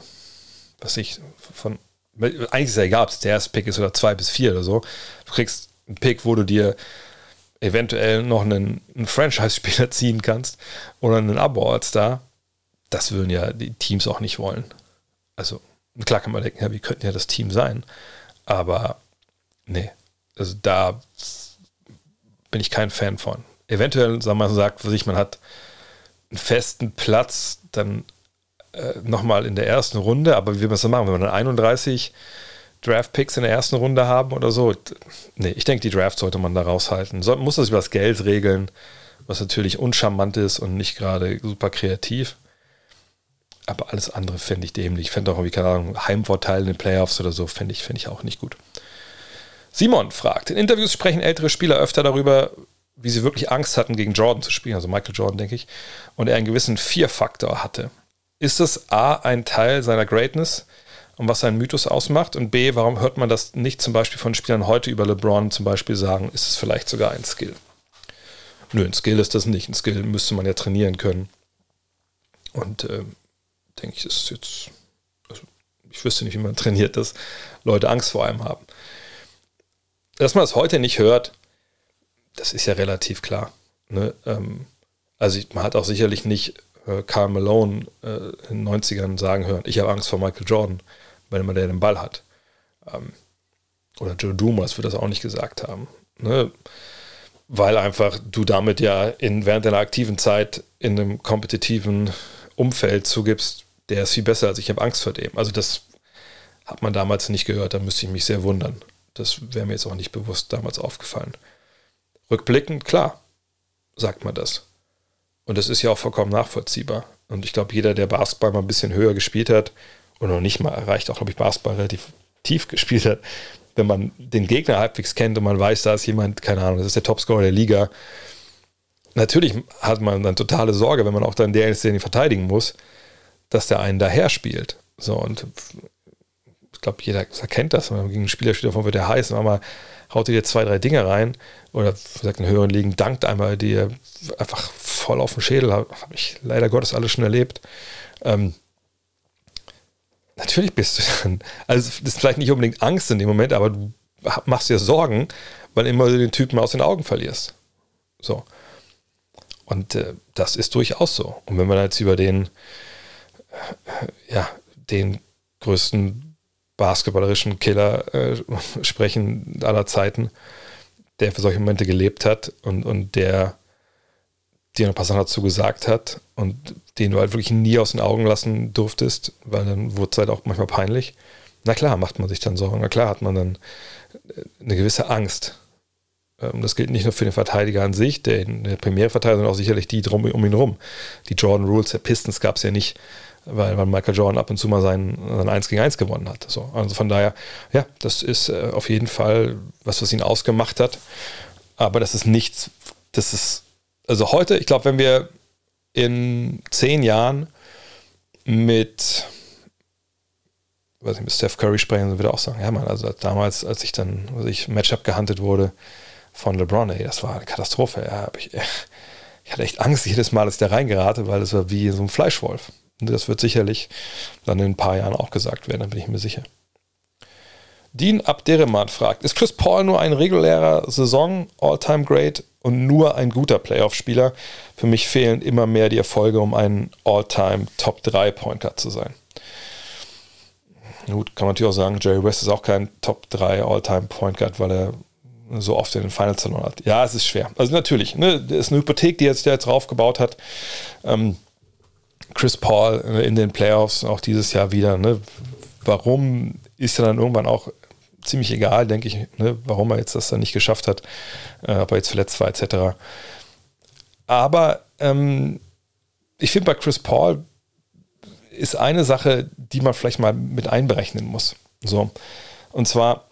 was ich, von, eigentlich ist ja egal, ob es der erste Pick ist oder zwei bis vier oder so, du kriegst einen Pick, wo du dir eventuell noch einen, einen Franchise-Spieler ziehen kannst oder einen Abo-All-Star, das würden ja die Teams auch nicht wollen. Also, klar kann man denken, ja, wie könnten ja das Team sein? Aber nee, also da bin ich kein Fan von. Eventuell, sagen wir mal, sagt sich, man hat einen festen Platz dann äh, nochmal in der ersten Runde, aber wie will man das machen? Wenn wir dann 31 Draft-Picks in der ersten Runde haben oder so, nee, ich denke, die Draft sollte man da raushalten. So, muss das über das Geld regeln, was natürlich uncharmant ist und nicht gerade super kreativ. Aber alles andere fände ich dämlich. Ich fände auch, wie keine Ahnung, Heimvorteil in den Playoffs oder so, fände ich, fänd ich auch nicht gut. Simon fragt: In Interviews sprechen ältere Spieler öfter darüber, wie sie wirklich Angst hatten, gegen Jordan zu spielen, also Michael Jordan, denke ich, und er einen gewissen Vier-Faktor hatte. Ist das A ein Teil seiner Greatness und was seinen Mythos ausmacht? Und B, warum hört man das nicht zum Beispiel von Spielern heute über LeBron zum Beispiel sagen? Ist es vielleicht sogar ein Skill? Nö, ein Skill ist das nicht. Ein Skill müsste man ja trainieren können. Und äh, denke ich, ist jetzt, also ich wüsste nicht, wie man trainiert, dass Leute Angst vor einem haben. Dass man das heute nicht hört, das ist ja relativ klar. Ne? Ähm, also man hat auch sicherlich nicht äh, Karl Malone äh, in den 90ern sagen hören, ich habe Angst vor Michael Jordan, weil immer der den Ball hat. Ähm, oder Joe Dumas wird das auch nicht gesagt haben. Ne? Weil einfach du damit ja in, während deiner aktiven Zeit in einem kompetitiven Umfeld zugibst, der ist viel besser als ich habe Angst vor dem. Also das hat man damals nicht gehört, da müsste ich mich sehr wundern. Das wäre mir jetzt auch nicht bewusst damals aufgefallen. Rückblickend, klar, sagt man das. Und das ist ja auch vollkommen nachvollziehbar. Und ich glaube, jeder, der Basketball mal ein bisschen höher gespielt hat, oder noch nicht mal erreicht, auch glaube ich, Basketball relativ tief gespielt hat, wenn man den Gegner halbwegs kennt und man weiß, da ist jemand, keine Ahnung, das ist der Topscorer der Liga. Natürlich hat man dann totale Sorge, wenn man auch dann der ist, der ihn verteidigen muss dass der einen daher spielt. So, und glaube, jeder erkennt das, wenn man gegen einen Spieler spielt, davon wird der heiß, und einmal haut er dir zwei, drei Dinge rein oder sagt einen höheren Ligen, dankt einmal dir einfach voll auf den Schädel, habe hab ich leider Gottes alles schon erlebt. Ähm, natürlich bist du dann, also das ist vielleicht nicht unbedingt Angst in dem Moment, aber du machst dir Sorgen, weil immer du den Typen aus den Augen verlierst. So. Und äh, das ist durchaus so. Und wenn man jetzt über den ja, den größten basketballerischen Killer äh, sprechen aller Zeiten, der für solche Momente gelebt hat und, und der dir paar Sachen dazu gesagt hat und den du halt wirklich nie aus den Augen lassen durftest, weil dann wurde es halt auch manchmal peinlich. Na klar, macht man sich dann Sorgen. Na klar, hat man dann äh, eine gewisse Angst. Ähm, das gilt nicht nur für den Verteidiger an sich, der, der Primärverteidiger, sondern auch sicherlich die drum um ihn rum. Die Jordan Rules der Pistons gab es ja nicht weil, weil Michael Jordan ab und zu mal sein, sein 1 gegen 1 gewonnen hat. So, also von daher, ja, das ist äh, auf jeden Fall was, was ihn ausgemacht hat. Aber das ist nichts, das ist Also heute, ich glaube, wenn wir in zehn Jahren mit, weiß ich, mit Steph Curry sprechen, dann würde auch sagen, ja man, also damals, als ich dann, als ich Matchup gehandelt wurde von LeBron, ey, das war eine Katastrophe. Ja, ich, ich hatte echt Angst jedes Mal, dass ich da reingerate, weil es war wie so ein Fleischwolf. Und das wird sicherlich dann in ein paar Jahren auch gesagt werden, da bin ich mir sicher. Dean Abderrahman fragt, ist Chris Paul nur ein regulärer Saison All-Time Great und nur ein guter Playoff-Spieler? Für mich fehlen immer mehr die Erfolge, um ein All-Time Top 3 Point Guard zu sein. Gut, kann man natürlich auch sagen, Jerry West ist auch kein Top 3 All-Time Point Guard, weil er so oft in den Finals verloren hat. Ja, es ist schwer. Also natürlich, ne, das ist eine Hypothek, die jetzt, der jetzt draufgebaut hat. Ähm, Chris Paul in den Playoffs, auch dieses Jahr wieder. Ne? Warum ist er dann irgendwann auch ziemlich egal, denke ich, ne, warum er jetzt das dann nicht geschafft hat, äh, ob er jetzt verletzt war, etc. Aber ähm, ich finde, bei Chris Paul ist eine Sache, die man vielleicht mal mit einberechnen muss. So. Und zwar,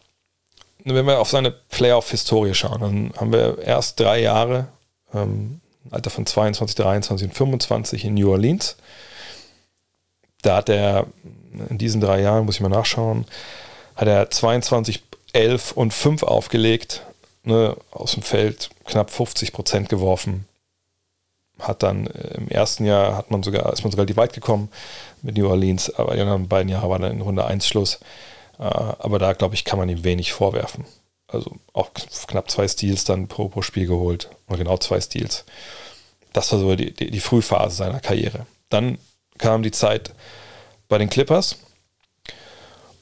wenn wir auf seine Playoff-Historie schauen, dann haben wir erst drei Jahre, ähm, Alter von 22, 23 und 25 in New Orleans. Da hat er in diesen drei Jahren, muss ich mal nachschauen, hat er 22, 11 und 5 aufgelegt, ne, aus dem Feld knapp 50 Prozent geworfen. Hat dann äh, im ersten Jahr hat man sogar, ist man sogar die weit gekommen mit New Orleans, aber die anderen beiden Jahre war dann in Runde 1 Schluss. Äh, aber da, glaube ich, kann man ihm wenig vorwerfen. Also auch knapp zwei Steals dann pro, pro Spiel geholt. Oder genau zwei Steals. Das war so die, die, die Frühphase seiner Karriere. Dann kam die Zeit bei den Clippers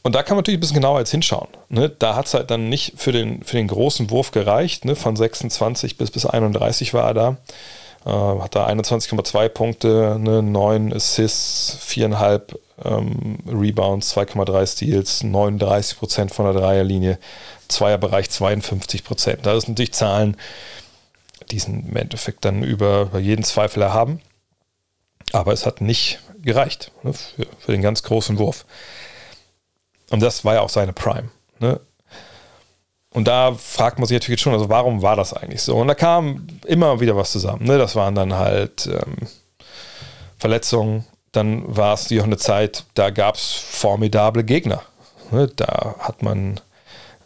und da kann man natürlich ein bisschen genauer jetzt hinschauen. Ne? Da hat es halt dann nicht für den, für den großen Wurf gereicht. Ne? Von 26 bis, bis 31 war er da. Äh, hat da 21,2 Punkte, ne? 9 Assists, 4,5 ähm, Rebounds, 2,3 Steals, 39 Prozent von der Dreierlinie, Zweierbereich 52 Prozent. Das sind natürlich Zahlen, die sind im Endeffekt dann über, über jeden Zweifel erhaben. Aber es hat nicht gereicht ne? für, für den ganz großen Wurf. Und das war ja auch seine Prime. Ne? Und da fragt man sich natürlich schon, also warum war das eigentlich so? Und da kam immer wieder was zusammen. Ne? Das waren dann halt ähm, Verletzungen. Dann war es auch eine Zeit, da gab es formidable Gegner. Ne? Da hat man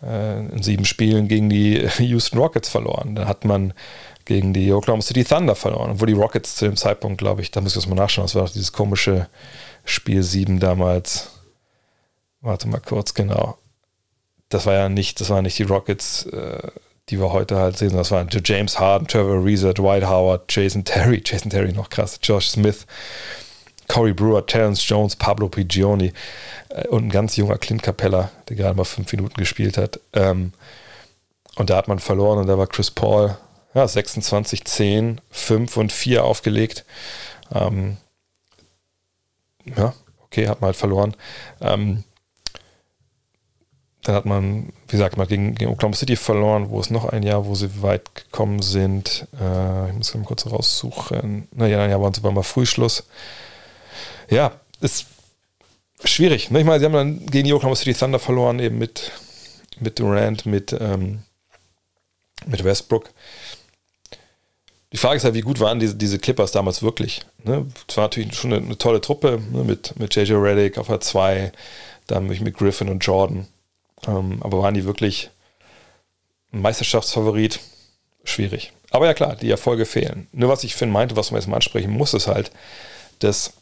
äh, in sieben Spielen gegen die Houston Rockets verloren. Da hat man gegen die Oklahoma City Thunder verloren. Obwohl die Rockets zu dem Zeitpunkt, glaube ich, da muss ich das mal nachschauen, das war dieses komische Spiel 7 damals warte mal kurz, genau. Das war ja nicht, das waren nicht die Rockets, äh, die wir heute halt sehen, das waren James Harden, Trevor Reeser, Dwight Howard, Jason Terry, Jason Terry noch krass, Josh Smith, Corey Brewer, Terrence Jones, Pablo Pigioni äh, und ein ganz junger Clint Capella, der gerade mal fünf Minuten gespielt hat. Ähm, und da hat man verloren und da war Chris Paul ja, 26, 10, 5 und 4 aufgelegt. Ähm, ja, okay, hat man halt verloren. Ähm, dann hat man, wie gesagt, mal gegen, gegen Oklahoma City verloren, wo es noch ein Jahr, wo sie weit gekommen sind. Äh, ich muss mal kurz raussuchen. Naja, dann ja, waren sie mal Frühschluss. Ja, ist schwierig. Ne? Ich meine, sie haben dann gegen die Oklahoma City Thunder verloren, eben mit, mit Durant, mit, ähm, mit Westbrook. Die Frage ist halt, wie gut waren diese, diese Clippers damals wirklich? Ne? Es war natürlich schon eine, eine tolle Truppe ne? mit, mit JJ Reddick auf A2, dann mit Griffin und Jordan. Ähm, aber waren die wirklich ein Meisterschaftsfavorit? Schwierig. Aber ja klar, die Erfolge fehlen. Nur was ich Finn meinte, was man jetzt mal ansprechen muss, ist halt, dass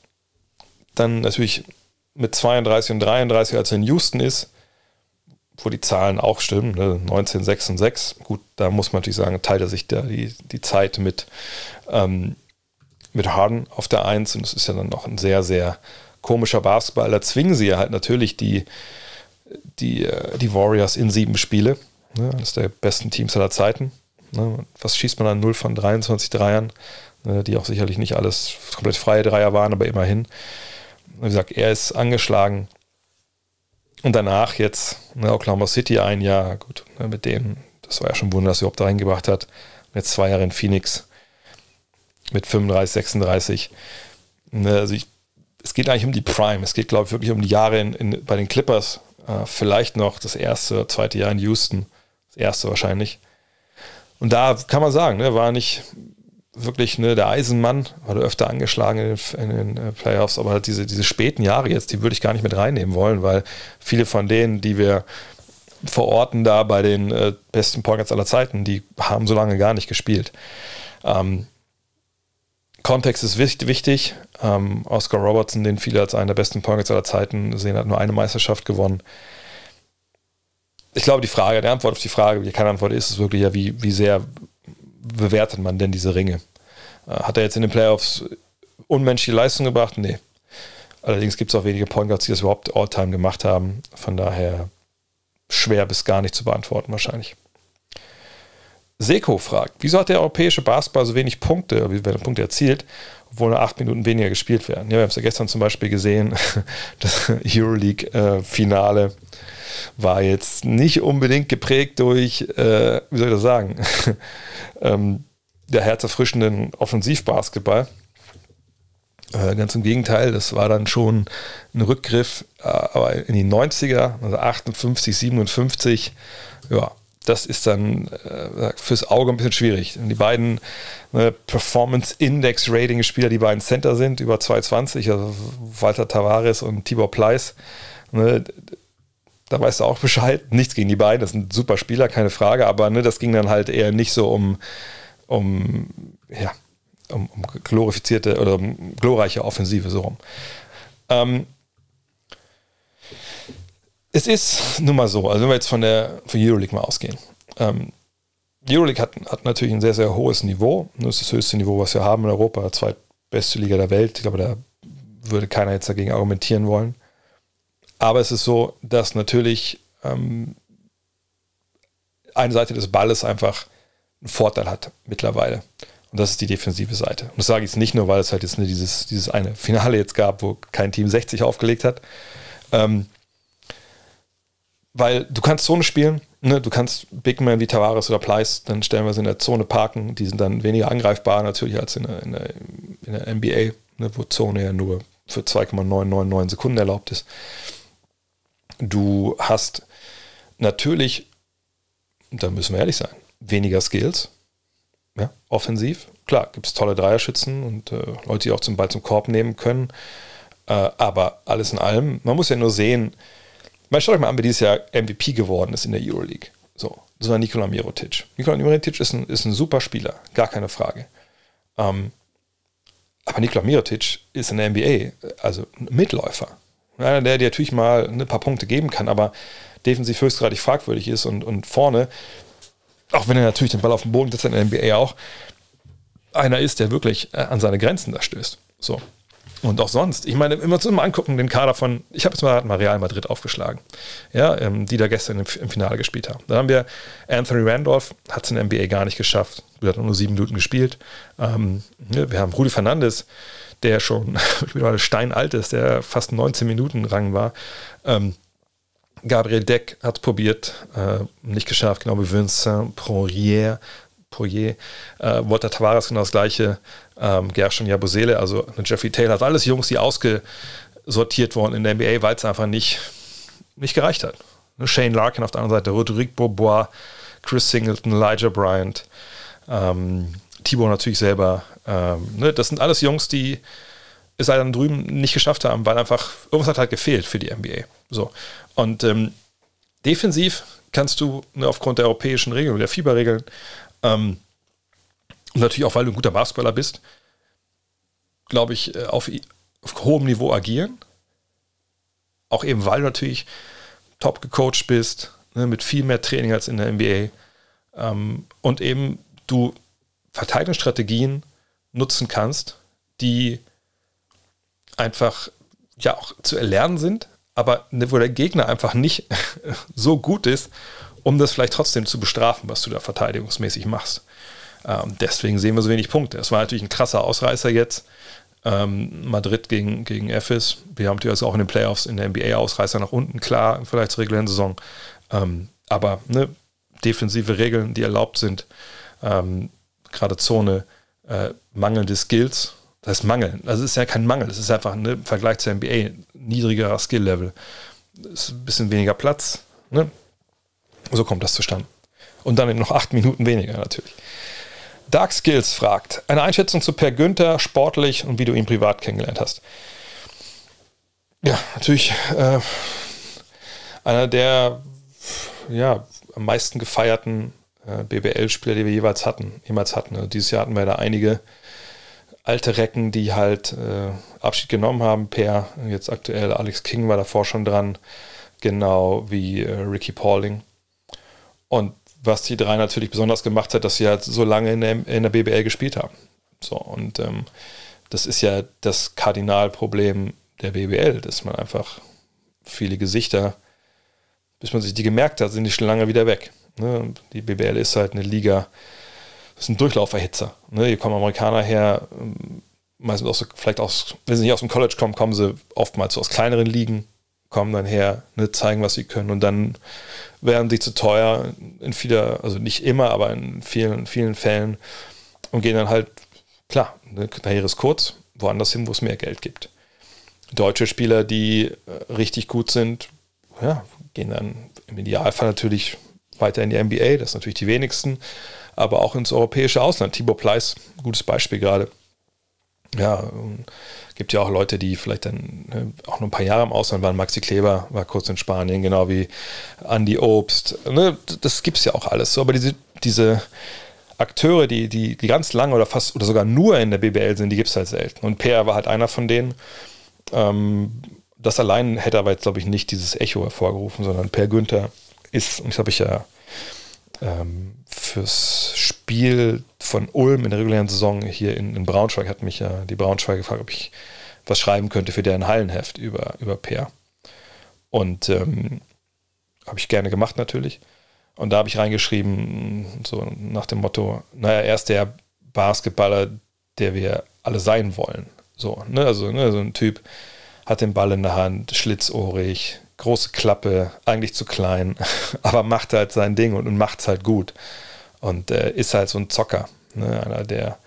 dann natürlich mit 32 und 33, als er in Houston ist, wo die Zahlen auch stimmen, ne, 19, 6 und 6, gut, da muss man natürlich sagen, teilt er sich da die, die Zeit mit, ähm, mit Harden auf der 1 und es ist ja dann noch ein sehr, sehr komischer Basketball. Da zwingen sie ja halt natürlich die, die, äh, die Warriors in sieben Spiele. Ne, eines der besten Teams aller Zeiten. Ne, was schießt man an 0 von 23 Dreiern, ne, die auch sicherlich nicht alles komplett freie Dreier waren, aber immerhin. Wie gesagt, er ist angeschlagen. Und danach jetzt ne, Oklahoma City ein Jahr, gut, ne, mit dem, das war ja schon Wunder, dass er überhaupt da reingebracht hat. Jetzt zwei Jahre in Phoenix mit 35, 36. Ne, also ich, es geht eigentlich um die Prime. Es geht, glaube ich, wirklich um die Jahre in, in, bei den Clippers, äh, vielleicht noch das erste, zweite Jahr in Houston. Das erste wahrscheinlich. Und da kann man sagen, ne, war nicht wirklich ne, der Eisenmann, war öfter angeschlagen in den, in den, äh, Playoffs, aber halt diese, diese späten Jahre jetzt, die würde ich gar nicht mit reinnehmen wollen, weil viele von denen, die wir verorten da bei den äh, besten Points aller Zeiten, die haben so lange gar nicht gespielt. Ähm, Kontext ist wichtig. wichtig. Ähm, Oscar Robertson, den viele als einen der besten Points aller Zeiten sehen, hat nur eine Meisterschaft gewonnen. Ich glaube, die Frage, die Antwort auf die Frage, die keine Antwort ist, ist wirklich ja, wie, wie sehr bewertet man denn diese Ringe? Äh, hat er jetzt in den Playoffs unmenschliche Leistung gebracht? Nee. Allerdings gibt es auch wenige Point Guards, die das überhaupt All-Time gemacht haben. Von daher schwer bis gar nicht zu beantworten wahrscheinlich. Seko fragt, wieso hat der europäische Basketball so wenig Punkte, wie werden Punkte erzielt, obwohl nur acht Minuten weniger gespielt werden? Ja, wir haben es ja gestern zum Beispiel gesehen, das Euroleague-Finale war jetzt nicht unbedingt geprägt durch, äh, wie soll ich das sagen, ähm, der herzerfrischenden Offensivbasketball. Äh, ganz im Gegenteil, das war dann schon ein Rückgriff, äh, aber in die 90er, also 58, 57, ja, das ist dann äh, fürs Auge ein bisschen schwierig. Die beiden ne, Performance Index Rating Spieler, die beiden Center sind, über 220, also Walter Tavares und Tibor Pleiss, ne, da weißt du auch Bescheid. Nichts gegen die beiden, das sind super Spieler, keine Frage, aber ne, das ging dann halt eher nicht so um, um, ja, um, um glorifizierte oder um glorreiche Offensive so rum. Ähm, es ist nun mal so, also wenn wir jetzt von der von Euroleague mal ausgehen. Ähm, Euroleague hat, hat natürlich ein sehr, sehr hohes Niveau. Das ist das höchste Niveau, was wir haben in Europa, zweitbeste Liga der Welt. Ich glaube, da würde keiner jetzt dagegen argumentieren wollen. Aber es ist so, dass natürlich ähm, eine Seite des Balles einfach einen Vorteil hat mittlerweile. Und das ist die defensive Seite. Und das sage ich jetzt nicht nur, weil es halt jetzt dieses, dieses eine Finale jetzt gab, wo kein Team 60 aufgelegt hat. Ähm, weil du kannst Zone spielen, ne? du kannst Big Man wie Tavares oder Pleiss dann stellen wir sie in der Zone parken, die sind dann weniger angreifbar natürlich als in der, in der, in der NBA, ne? wo Zone ja nur für 2,999 Sekunden erlaubt ist. Du hast natürlich, da müssen wir ehrlich sein, weniger Skills, ja, offensiv. Klar, gibt es tolle Dreierschützen und äh, Leute, die auch zum Ball zum Korb nehmen können. Äh, aber alles in allem, man muss ja nur sehen, man schaut euch mal an, wer dieses Jahr MVP geworden ist in der Euroleague. So, das war Nikola Mirotic. Nikola Mirotic ist ein, ist ein super Spieler, gar keine Frage. Ähm, aber Nikola Mirotic ist in der NBA, also ein Mitläufer. Einer, der dir natürlich mal ein paar Punkte geben kann, aber defensiv höchstgradig fragwürdig ist und, und vorne, auch wenn er natürlich den Ball auf den Boden setzt in der NBA auch, einer ist, der wirklich äh, an seine Grenzen da stößt. So. Und auch sonst. Ich meine, immer zum Angucken den Kader von, ich habe jetzt mal, mal Real Madrid aufgeschlagen, ja, ähm, die da gestern im, im, Finale gespielt haben. Dann haben wir Anthony Randolph, hat es in der NBA gar nicht geschafft. Hat nur sieben Minuten gespielt. Ähm, wir haben Rudi Fernandes, der schon steinalt ist, der fast 19 Minuten Rang war. Ähm, Gabriel Deck hat probiert, äh, nicht geschafft, genau wie Vincent Poirier. Poirier. Äh, Walter Tavares genau das gleiche ähm, Gershon Jabusele, also Jeffrey Taylor, also alles Jungs, die ausgesortiert wurden in der NBA, weil es einfach nicht, nicht gereicht hat. Ne, Shane Larkin auf der anderen Seite, Rodrigue Bourbois, Chris Singleton, Elijah Bryant, ähm, Tibor natürlich selber. Ähm, ne, das sind alles Jungs, die es halt dann drüben nicht geschafft haben, weil einfach irgendwas hat halt gefehlt für die NBA. So. Und ähm, defensiv kannst du ne, aufgrund der europäischen Regeln, der Fieberregeln, ähm, und natürlich auch, weil du ein guter Basketballer bist, glaube ich, äh, auf, auf hohem Niveau agieren. Auch eben, weil du natürlich top gecoacht bist, ne, mit viel mehr Training als in der NBA. Ähm, und eben du Verteidigungsstrategien nutzen kannst, die einfach ja auch zu erlernen sind, aber ne, wo der Gegner einfach nicht so gut ist, um das vielleicht trotzdem zu bestrafen, was du da verteidigungsmäßig machst. Ähm, deswegen sehen wir so wenig Punkte. Es war natürlich ein krasser Ausreißer jetzt. Ähm, Madrid gegen, gegen Ephes. Wir haben natürlich auch in den Playoffs in der NBA Ausreißer nach unten, klar, vielleicht zur regulären Saison. Ähm, aber ne, defensive Regeln, die erlaubt sind, ähm, gerade Zone, äh, mangelnde Skills. Das heißt Mangel. Es ist ja kein Mangel, es ist einfach ne, im Vergleich zur NBA niedrigerer Skill-Level. Ist ein bisschen weniger Platz. Ne? So kommt das zustande. Und eben noch acht Minuten weniger natürlich. Dark Skills fragt, eine Einschätzung zu Per Günther, sportlich und wie du ihn privat kennengelernt hast. Ja, natürlich äh, einer der ja, am meisten gefeierten äh, BBL-Spieler, die wir jeweils hatten, jemals hatten. Also dieses Jahr hatten wir da einige alte Recken, die halt äh, Abschied genommen haben. Per, jetzt aktuell Alex King war davor schon dran, genau wie äh, Ricky Pauling. Und was die drei natürlich besonders gemacht hat, dass sie halt so lange in der, in der BBL gespielt haben. So, und ähm, das ist ja das Kardinalproblem der BBL, dass man einfach viele Gesichter, bis man sich die gemerkt hat, sind die schon lange wieder weg. Ne? Die BBL ist halt eine Liga, das ist ein Durchlauferhitzer. Ne? Hier kommen Amerikaner her, ähm, meistens aus, vielleicht aus, wenn sie nicht aus dem College kommen, kommen sie oftmals aus kleineren Ligen, kommen dann her, ne, zeigen, was sie können und dann werden sie zu teuer in vieler, also nicht immer, aber in vielen, vielen Fällen und gehen dann halt, klar, eine Karriere ist kurz, woanders hin, wo es mehr Geld gibt. Deutsche Spieler, die äh, richtig gut sind, ja, gehen dann im Idealfall natürlich weiter in die NBA, das sind natürlich die wenigsten, aber auch ins europäische Ausland. Tibor Pleiss, gutes Beispiel gerade. Ja, gibt ja auch Leute, die vielleicht dann ne, auch noch ein paar Jahre im Ausland waren. Maxi Kleber war kurz in Spanien, genau wie Andy Obst. Ne, das gibt es ja auch alles so, aber diese, diese Akteure, die, die, die ganz lange oder fast oder sogar nur in der BBL sind, die gibt es halt selten. Und Peer war halt einer von denen. Ähm, das allein hätte aber jetzt, glaube ich, nicht dieses Echo hervorgerufen, sondern Per Günther ist, und das habe ich ja ähm, fürs Spiel von Ulm in der regulären Saison hier in, in, Braunschweig hat mich ja die Braunschweig gefragt, ob ich was schreiben könnte für deren Hallenheft über, über Peer. Und ähm, habe ich gerne gemacht natürlich. Und da habe ich reingeschrieben, so nach dem Motto, naja, er ist der Basketballer, der wir alle sein wollen. So, ne? Also ne, so ein Typ hat den Ball in der Hand, schlitzohrig, große Klappe, eigentlich zu klein, aber macht halt sein Ding und, und macht es halt gut. Und äh, ist halt so ein Zocker. Ne? Einer, der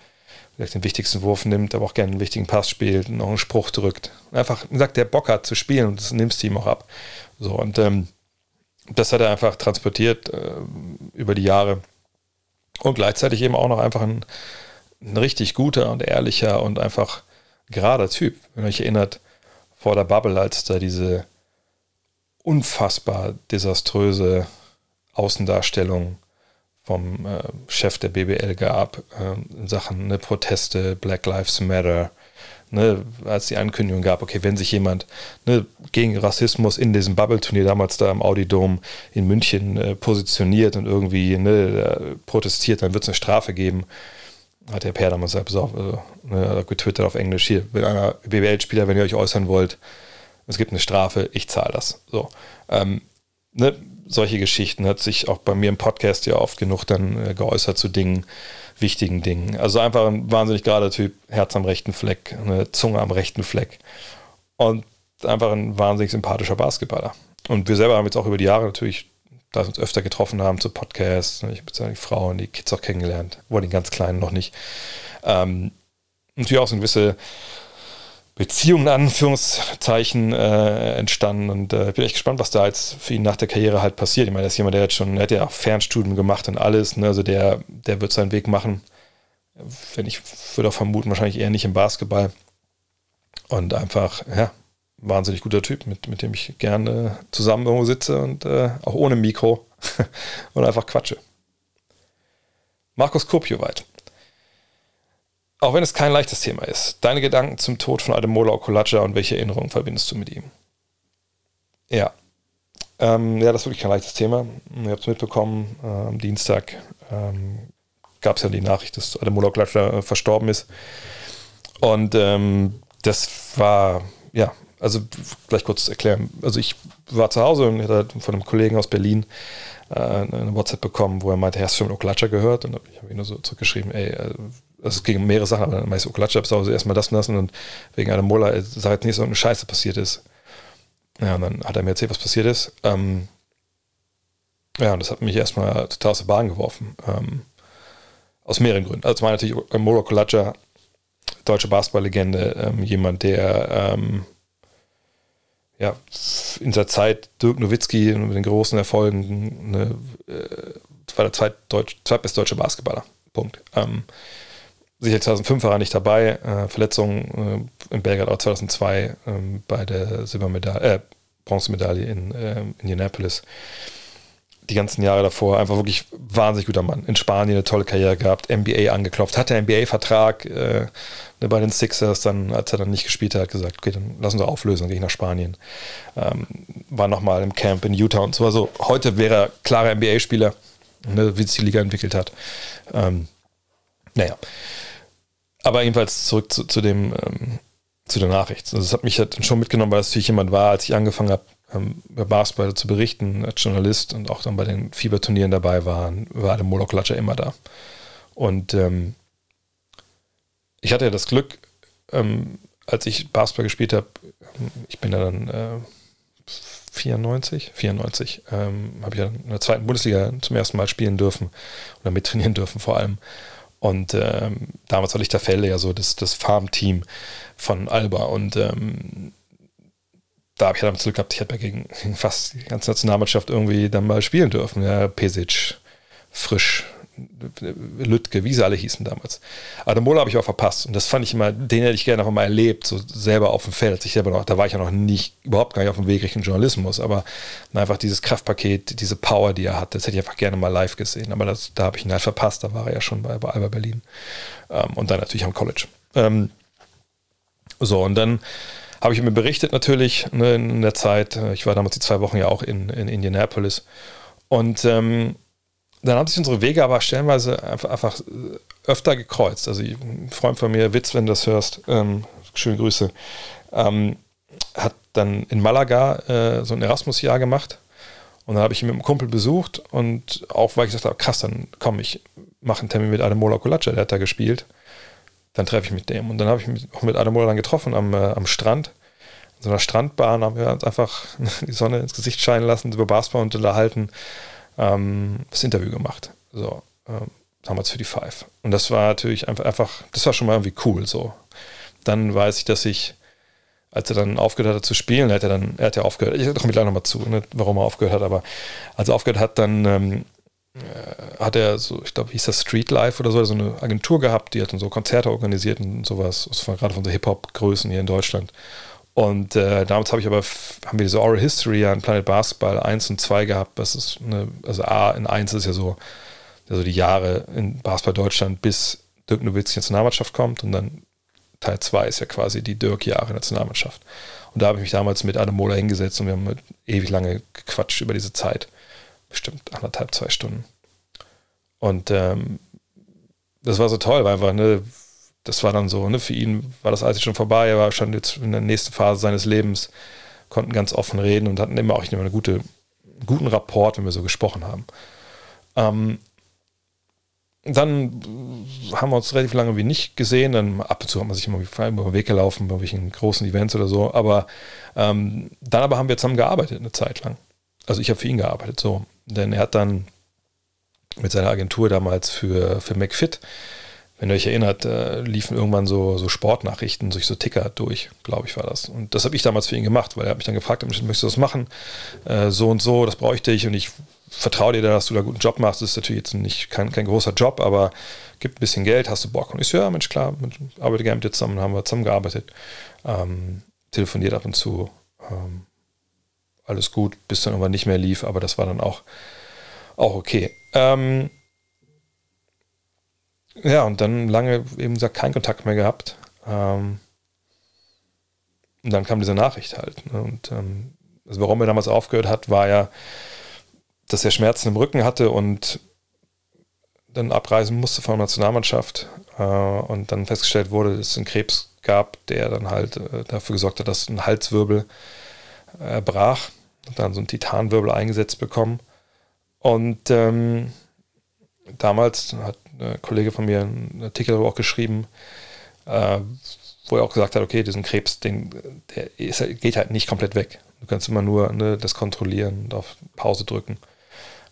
vielleicht den wichtigsten Wurf nimmt, aber auch gerne einen wichtigen Pass spielt, noch einen Spruch drückt. Einfach sagt, der Bock hat zu spielen und das nimmst du ihm auch ab. So, und ähm, das hat er einfach transportiert äh, über die Jahre. Und gleichzeitig eben auch noch einfach ein, ein richtig guter und ehrlicher und einfach gerader Typ. Wenn ihr euch erinnert, vor der Bubble, als da diese unfassbar desaströse Außendarstellung vom äh, Chef der BBL gab äh, in Sachen ne, Proteste, Black Lives Matter, ne, als die Ankündigung gab, okay, wenn sich jemand ne, gegen Rassismus in diesem Bubble-Turnier damals da im Audi Dome in München äh, positioniert und irgendwie ne, protestiert, dann wird es eine Strafe geben. Hat der Per damals gesagt, also, ne, getwittert auf Englisch hier, wenn einer BBL-Spieler, wenn ihr euch äußern wollt, es gibt eine Strafe, ich zahle das. So. Ähm, ne, solche Geschichten hat sich auch bei mir im Podcast ja oft genug dann äh, geäußert zu Dingen, wichtigen Dingen. Also einfach ein wahnsinnig gerader Typ, Herz am rechten Fleck, eine Zunge am rechten Fleck und einfach ein wahnsinnig sympathischer Basketballer. Und wir selber haben jetzt auch über die Jahre natürlich, da wir uns öfter getroffen haben zu Podcasts, ne, ich habe die Frauen, die Kids auch kennengelernt, wohl die ganz Kleinen noch nicht. Ähm, natürlich auch so eine gewisse Beziehungen in Anführungszeichen äh, entstanden und äh, bin echt gespannt, was da jetzt für ihn nach der Karriere halt passiert. Ich meine, er ist jemand, der hat schon, er hat ja auch Fernstudien gemacht und alles, ne? also der, der wird seinen Weg machen. Wenn ich würde auch vermuten, wahrscheinlich eher nicht im Basketball. Und einfach, ja, wahnsinnig guter Typ, mit, mit dem ich gerne zusammen irgendwo sitze und äh, auch ohne Mikro und einfach quatsche. Markus Kopioweit. Auch wenn es kein leichtes Thema ist, deine Gedanken zum Tod von Ademola Okulacha und welche Erinnerungen verbindest du mit ihm? Ja. Ähm, ja, das ist wirklich kein leichtes Thema. Ihr habt es mitbekommen, äh, am Dienstag ähm, gab es ja die Nachricht, dass Ademola Okulacha äh, verstorben ist. Und ähm, das war, ja, also gleich kurz erklären. Also ich war zu Hause und hatte von einem Kollegen aus Berlin äh, eine WhatsApp bekommen, wo er meinte, hast du schon Okulacha gehört? Und ich habe ihm nur so zurückgeschrieben, ey, äh, es ging um mehrere Sachen, aber ich, Okulacha, oh, also erstmal das das und wegen einer Mola, äh, sag jetzt nicht, so eine Scheiße passiert ist. Ja, und dann hat er mir erzählt, was passiert ist. Ähm, ja, und das hat mich erstmal total aus der Bahn geworfen. Ähm, aus mehreren Gründen. Also zum einen natürlich Mola Kolacha, deutsche Basketballlegende, ähm, jemand, der ähm, ja, in der Zeit Dirk Nowitzki mit den großen Erfolgen, ne, äh, war der zweit zweitbeste deutsche Basketballer Punkt. Ähm, sicher 2005 war er nicht dabei. Äh, Verletzung äh, in Belgrad auch 2002 ähm, bei der Silbermedaille, äh, Bronzemedaille in äh, Indianapolis. Die ganzen Jahre davor einfach wirklich wahnsinnig guter Mann. In Spanien eine tolle Karriere gehabt, NBA angeklopft, hatte NBA-Vertrag äh, ne, bei den Sixers, dann, als er dann nicht gespielt hat, gesagt, okay, dann lassen wir auflösen, dann gehe ich nach Spanien. Ähm, war nochmal im Camp in Utah und so. Also heute wäre er klarer NBA-Spieler, ne, wie sich die Liga entwickelt hat. Ähm, naja. Aber jedenfalls zurück zu, zu dem, ähm, zu der Nachricht. Also das hat mich halt schon mitgenommen, weil es natürlich jemand war, als ich angefangen habe, ähm, über Basketball zu berichten, als Journalist und auch dann bei den Fieberturnieren dabei war, war Adam Moloch-Klatscher immer da. Und ähm, ich hatte ja das Glück, ähm, als ich Basketball gespielt habe, ähm, ich bin ja dann äh, 94, 94, ähm, habe ich ja in der zweiten Bundesliga zum ersten Mal spielen dürfen oder mittrainieren dürfen vor allem. Und ähm, damals war Lichterfelde ja so das, das Farmteam von Alba. Und ähm, da habe ich ja damit Glück gehabt, ich hätte gegen, gegen fast die ganze Nationalmannschaft irgendwie dann mal spielen dürfen. Ja, Pesic, Frisch, Lütke, wie sie alle hießen damals. Adamola habe ich auch verpasst und das fand ich immer, den hätte ich gerne noch mal erlebt, so selber auf dem Feld. Ich selber noch, da war ich ja noch nicht, überhaupt gar nicht auf dem Weg Richtung Journalismus, aber einfach dieses Kraftpaket, diese Power, die er hat, das hätte ich einfach gerne mal live gesehen. Aber das, da habe ich ihn halt verpasst, da war er ja schon bei, bei Alba Berlin ähm, und dann natürlich am College. Ähm, so, und dann habe ich mir berichtet natürlich ne, in der Zeit, ich war damals die zwei Wochen ja auch in, in Indianapolis und ähm, dann haben sich unsere Wege aber stellenweise einfach, einfach öfter gekreuzt. Also ein Freund von mir, Witz, wenn du das hörst, ähm, schöne Grüße, ähm, hat dann in Malaga äh, so ein Erasmus-Jahr gemacht. Und dann habe ich ihn mit einem Kumpel besucht und auch weil ich gesagt habe, krass, dann komm, ich mache einen Termin mit Ademola Kolace, der hat da gespielt. Dann treffe ich mit dem. Und dann habe ich mich auch mit Ademola dann getroffen am, äh, am Strand. In so einer Strandbahn haben wir uns einfach die Sonne ins Gesicht scheinen lassen, über Basketball unterhalten ähm, das Interview gemacht. So, ähm, damals für die Five. Und das war natürlich einfach, einfach, das war schon mal irgendwie cool. So. Dann weiß ich, dass ich, als er dann aufgehört hat zu spielen, hat er dann, er hat ja aufgehört, ich komme gleich nochmal zu, ne, warum er aufgehört hat, aber als er aufgehört hat, dann ähm, äh, hat er so, ich glaube, hieß das Street Life oder so, so eine Agentur gehabt, die hat dann so Konzerte organisiert und sowas. Gerade von so Hip-Hop-Größen hier in Deutschland. Und äh, damals habe ich aber, haben wir diese Oral History an Planet Basketball 1 und 2 gehabt. Das ist eine, also A in 1 ist ja so, also die Jahre in Basketball Deutschland, bis Dirk Nowitzki in die Nationalmannschaft kommt. Und dann Teil 2 ist ja quasi die Dirk-Jahre Nationalmannschaft. Und da habe ich mich damals mit Adam Mola hingesetzt und wir haben ewig lange gequatscht über diese Zeit. Bestimmt anderthalb, zwei Stunden. Und ähm, das war so toll, weil einfach, ne, das war dann so, ne, für ihn war das alles schon vorbei, er war schon jetzt in der nächsten Phase seines Lebens, konnten ganz offen reden und hatten immer auch immer einen gute, guten Rapport, wenn wir so gesprochen haben. Ähm, dann haben wir uns relativ lange wie nicht gesehen. Dann ab und zu haben wir sich immer über den Weg gelaufen, bei irgendwelchen großen Events oder so. Aber ähm, dann aber haben wir zusammen gearbeitet eine Zeit lang. Also ich habe für ihn gearbeitet, so. Denn er hat dann mit seiner Agentur damals für, für McFit wenn ihr euch erinnert, äh, liefen irgendwann so, so Sportnachrichten durch so Ticker durch, glaube ich, war das. Und das habe ich damals für ihn gemacht, weil er hat mich dann gefragt, möchtest du das machen? Äh, so und so, das bräuchte ich und ich vertraue dir, dass du da einen guten Job machst. Das ist natürlich jetzt nicht kein, kein großer Job, aber gibt ein bisschen Geld, hast du Bock? Und ich so, ja, Mensch, klar, ich arbeite gerne mit dir zusammen, haben wir zusammengearbeitet, ähm, telefoniert ab und zu, ähm, alles gut, bis dann irgendwann nicht mehr lief, aber das war dann auch, auch okay. Ähm, ja, und dann lange eben gesagt, keinen Kontakt mehr gehabt. Ähm, und dann kam diese Nachricht halt. Ne? Und ähm, also warum er damals aufgehört hat, war ja, dass er Schmerzen im Rücken hatte und dann abreisen musste von der Nationalmannschaft äh, und dann festgestellt wurde, dass es einen Krebs gab, der dann halt äh, dafür gesorgt hat, dass ein Halswirbel äh, brach und dann so ein Titanwirbel eingesetzt bekommen. Und ähm, damals hat ein Kollege von mir einen Artikel darüber auch geschrieben, äh, wo er auch gesagt hat, okay, diesen Krebs, den, der ist, geht halt nicht komplett weg. Du kannst immer nur ne, das kontrollieren und auf Pause drücken.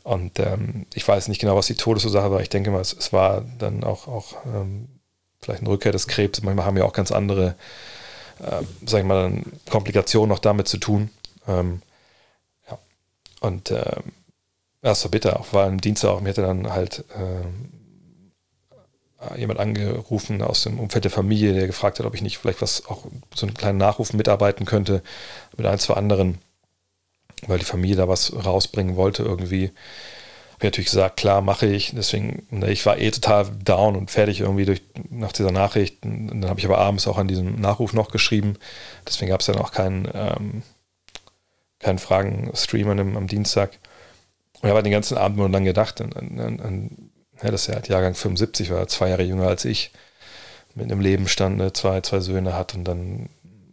Und ähm, ich weiß nicht genau, was die Todesursache war. Ich denke mal, es, es war dann auch, auch ähm, vielleicht eine Rückkehr des Krebs. Manchmal haben ja auch ganz andere, äh, sag ich mal, Komplikationen noch damit zu tun. Ähm, ja. Und ähm, ja, es war bitter, auch weil am Dienstag auch, mir hätte dann halt ähm, jemand angerufen aus dem Umfeld der Familie, der gefragt hat, ob ich nicht vielleicht was auch so einen kleinen Nachruf mitarbeiten könnte mit ein, zwei anderen, weil die Familie da was rausbringen wollte irgendwie. Habe ich natürlich gesagt, klar, mache ich. Deswegen, ne, ich war eh total down und fertig irgendwie durch, nach dieser Nachricht. Und dann habe ich aber abends auch an diesem Nachruf noch geschrieben. Deswegen gab es dann auch keinen, ähm, keinen Fragen-Stream am, Dienstag. Und ich habe den ganzen Abend nur dann gedacht, an, an, an ja, dass er halt Jahrgang 75 war, zwei Jahre jünger als ich, mit einem Leben stand, ne, zwei, zwei Söhne hat und dann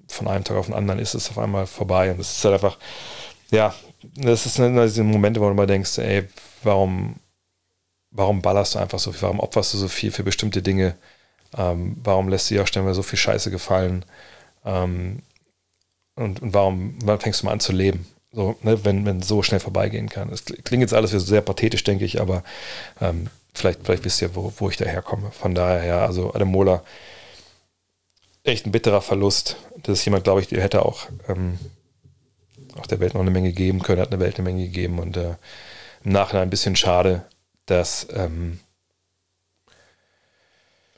von einem Tag auf den anderen ist es auf einmal vorbei. Und das ist halt einfach, ja, das ist eine diese Momente, wo du mal denkst, ey, warum, warum ballerst du einfach so viel, warum opferst du so viel für bestimmte Dinge? Ähm, warum lässt du dir auch ständig so viel Scheiße gefallen? Ähm, und, und warum, wann fängst du mal an zu leben? So, ne, wenn, wenn so schnell vorbeigehen kann. Das klingt jetzt alles sehr pathetisch, denke ich, aber ähm, vielleicht, vielleicht wisst ihr, wo, wo ich daherkomme. Von daher, ja, also Adam Mola, echt ein bitterer Verlust. Das ist jemand, glaube ich, der hätte auch, ähm, auch der Welt noch eine Menge geben können, hat eine Welt eine Menge gegeben und äh, im Nachhinein ein bisschen schade, dass, ähm,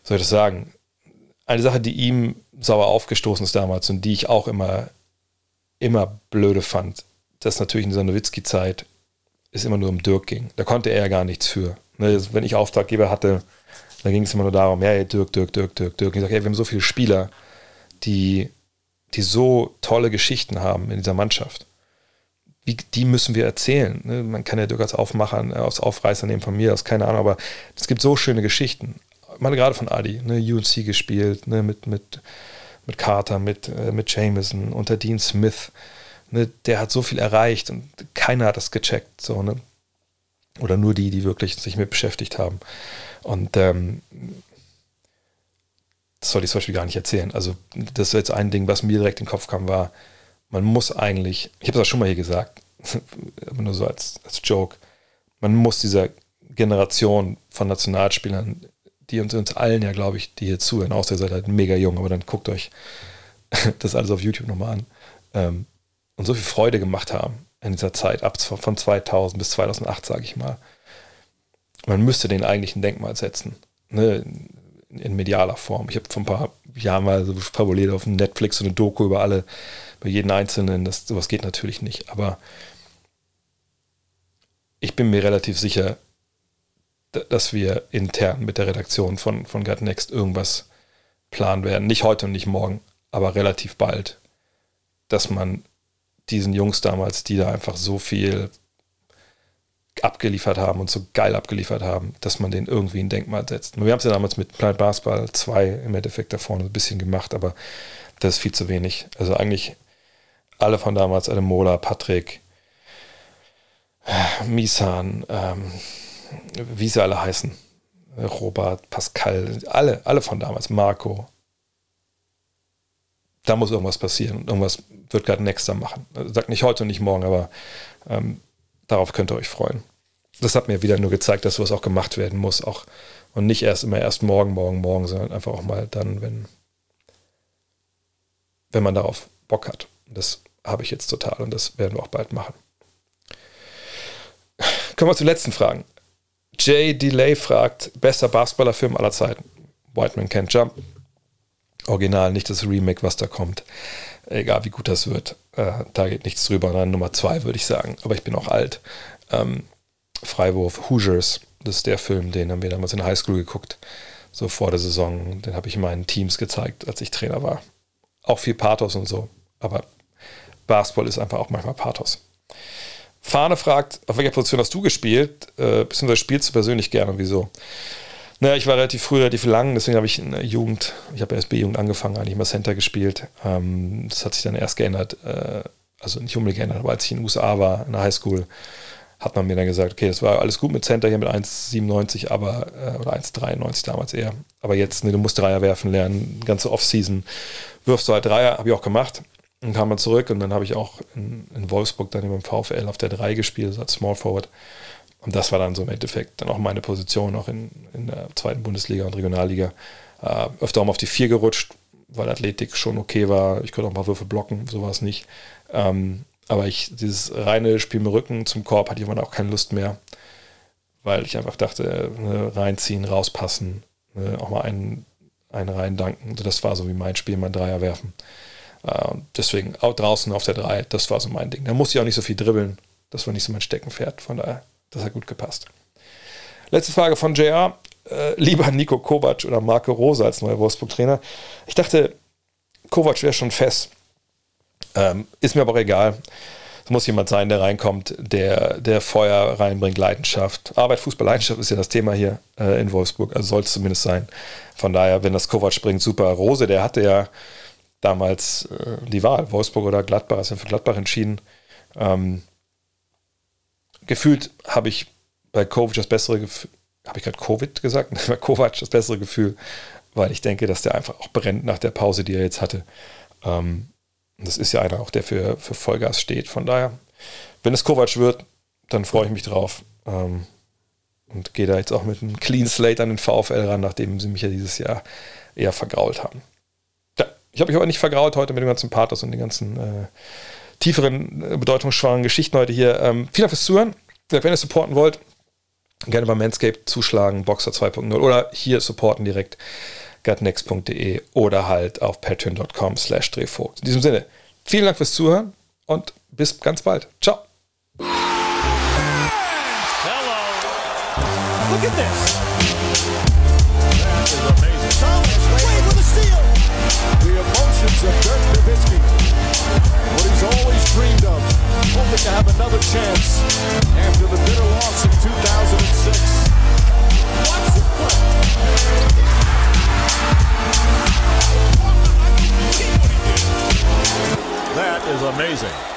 soll ich das sagen, eine Sache, die ihm sauer aufgestoßen ist damals und die ich auch immer, immer blöde fand, dass natürlich in dieser Nowitzki-Zeit es immer nur um Dirk ging. Da konnte er ja gar nichts für. Ne, wenn ich Auftraggeber hatte, dann ging es immer nur darum, ja, Dirk, Dirk, Dirk, Dirk, Dirk. Und ich sage, ja, wir haben so viele Spieler, die, die so tolle Geschichten haben in dieser Mannschaft. Wie, die müssen wir erzählen. Ne? Man kann ja Dirk als Aufmacher, äh, als Aufreißer nehmen von mir aus, keine Ahnung, aber es gibt so schöne Geschichten. Mal gerade von Adi, ne? UNC gespielt, ne? mit, mit, mit Carter, mit, äh, mit Jameson, unter Dean Smith. Ne? Der hat so viel erreicht und keiner hat das gecheckt. So, ne? Oder nur die, die wirklich sich mit beschäftigt haben. Und ähm, das soll ich zum Beispiel gar nicht erzählen. Also, das ist jetzt ein Ding, was mir direkt in den Kopf kam, war, man muss eigentlich, ich habe das schon mal hier gesagt, aber nur so als, als Joke, man muss dieser Generation von Nationalspielern, die uns, uns allen ja, glaube ich, die hier zuhören, außer ihr seid halt mega jung, aber dann guckt euch das alles auf YouTube nochmal an, ähm, und so viel Freude gemacht haben in dieser Zeit, ab von 2000 bis 2008, sage ich mal. Man müsste den eigentlich ein Denkmal setzen. Ne? In medialer Form. Ich habe vor ein paar Jahren mal so fabuliert auf Netflix so eine Doku über alle, über jeden Einzelnen. Das, sowas geht natürlich nicht. Aber ich bin mir relativ sicher, dass wir intern mit der Redaktion von, von Gut Next irgendwas planen werden. Nicht heute und nicht morgen, aber relativ bald. Dass man diesen Jungs damals, die da einfach so viel abgeliefert haben und so geil abgeliefert haben, dass man den irgendwie ein Denkmal setzt. Wir haben es ja damals mit Planet Basketball 2 im Endeffekt da vorne ein bisschen gemacht, aber das ist viel zu wenig. Also eigentlich alle von damals, Adam Mola, Patrick, Misan, ähm, wie sie alle heißen, Robert, Pascal, alle, alle von damals, Marco, da muss irgendwas passieren. Irgendwas wird gerade Nexter machen. Sagt nicht heute und nicht morgen, aber ähm, darauf könnt ihr euch freuen. Das hat mir wieder nur gezeigt, dass sowas auch gemacht werden muss. Auch, und nicht erst immer erst morgen, morgen, morgen, sondern einfach auch mal dann, wenn, wenn man darauf Bock hat. Das habe ich jetzt total und das werden wir auch bald machen. Kommen wir zu letzten Fragen. Jay Delay fragt, bester Basketballerfilm aller Zeiten. White Man Can't Jump. Original, nicht das Remake, was da kommt. Egal wie gut das wird, äh, da geht nichts drüber. Dann Nummer zwei würde ich sagen, aber ich bin auch alt. Ähm, Freiwurf, Hoosiers, das ist der Film, den haben wir damals in Highschool geguckt, so vor der Saison. Den habe ich meinen Teams gezeigt, als ich Trainer war. Auch viel Pathos und so, aber Basketball ist einfach auch manchmal Pathos. Fahne fragt, auf welcher Position hast du gespielt? Äh, beziehungsweise spielst du persönlich gerne und wieso? Naja, ich war relativ früh, relativ lang, deswegen habe ich in der Jugend, ich habe erst B-Jugend angefangen, eigentlich mal Center gespielt. Ähm, das hat sich dann erst geändert, äh, also nicht unbedingt geändert, aber als ich in den USA war, in der Highschool, hat man mir dann gesagt, okay, das war alles gut mit Center hier mit 1,97, aber, äh, oder 1,93 damals eher. Aber jetzt, ne, du musst Dreier werfen lernen, ganze Offseason wirfst du halt Dreier, habe ich auch gemacht. Und kam man zurück und dann habe ich auch in, in Wolfsburg dann beim VfL auf der 3 gespielt, als Small Forward. Und das war dann so im Endeffekt dann auch meine Position, auch in, in der zweiten Bundesliga und Regionalliga. Äh, öfter auch mal auf die vier gerutscht, weil Athletik schon okay war. Ich konnte auch ein paar Würfe blocken, so war es nicht. Ähm, aber ich, dieses reine Spiel mit Rücken zum Korb hatte ich irgendwann auch keine Lust mehr, weil ich einfach dachte, ne, reinziehen, rauspassen, äh, auch mal einen, einen reindanken. Also das war so wie mein Spiel, mein Dreier werfen. Äh, deswegen auch draußen auf der 3, das war so mein Ding. Da muss ich auch nicht so viel dribbeln. Das war nicht so mein Steckenpferd. Von daher, das hat gut gepasst. Letzte Frage von JR. Äh, lieber Nico Kovac oder Marco Rosa als neuer Wolfsburg-Trainer. Ich dachte, Kovac wäre schon fest. Ähm, ist mir aber egal. Es muss jemand sein, der reinkommt, der, der Feuer reinbringt, Leidenschaft. Arbeit, Fußball, Leidenschaft ist ja das Thema hier äh, in Wolfsburg, also soll es zumindest sein. Von daher, wenn das Kovac bringt, super. Rose, der hatte ja damals äh, die Wahl, Wolfsburg oder Gladbach, ist ja für Gladbach entschieden. Ähm, gefühlt habe ich bei Kovac das bessere Gefühl, habe ich gerade Covid gesagt? bei Kovac das bessere Gefühl, weil ich denke, dass der einfach auch brennt nach der Pause, die er jetzt hatte. Ähm, das ist ja einer auch, der für, für Vollgas steht. Von daher, wenn es Kovac wird, dann freue ich mich drauf. Ähm, und gehe da jetzt auch mit einem Clean Slate an den VfL ran, nachdem sie mich ja dieses Jahr eher vergrault haben. Ja, ich habe mich aber nicht vergrault heute mit dem ganzen Pathos und den ganzen äh, tieferen, äh, bedeutungsschwangeren Geschichten heute hier. Ähm, vielen Dank fürs Zuhören. Wenn ihr supporten wollt, gerne bei Manscaped zuschlagen, Boxer 2.0 oder hier supporten direkt gutnext.de oder halt auf patreon.com slash drehvogt. In diesem Sinne, vielen Dank fürs Zuhören und bis ganz bald. Ciao. Hello. Look at this. Dreamed of. Hoping to have another chance after the bitter loss in 2006. Watch this play. That is amazing.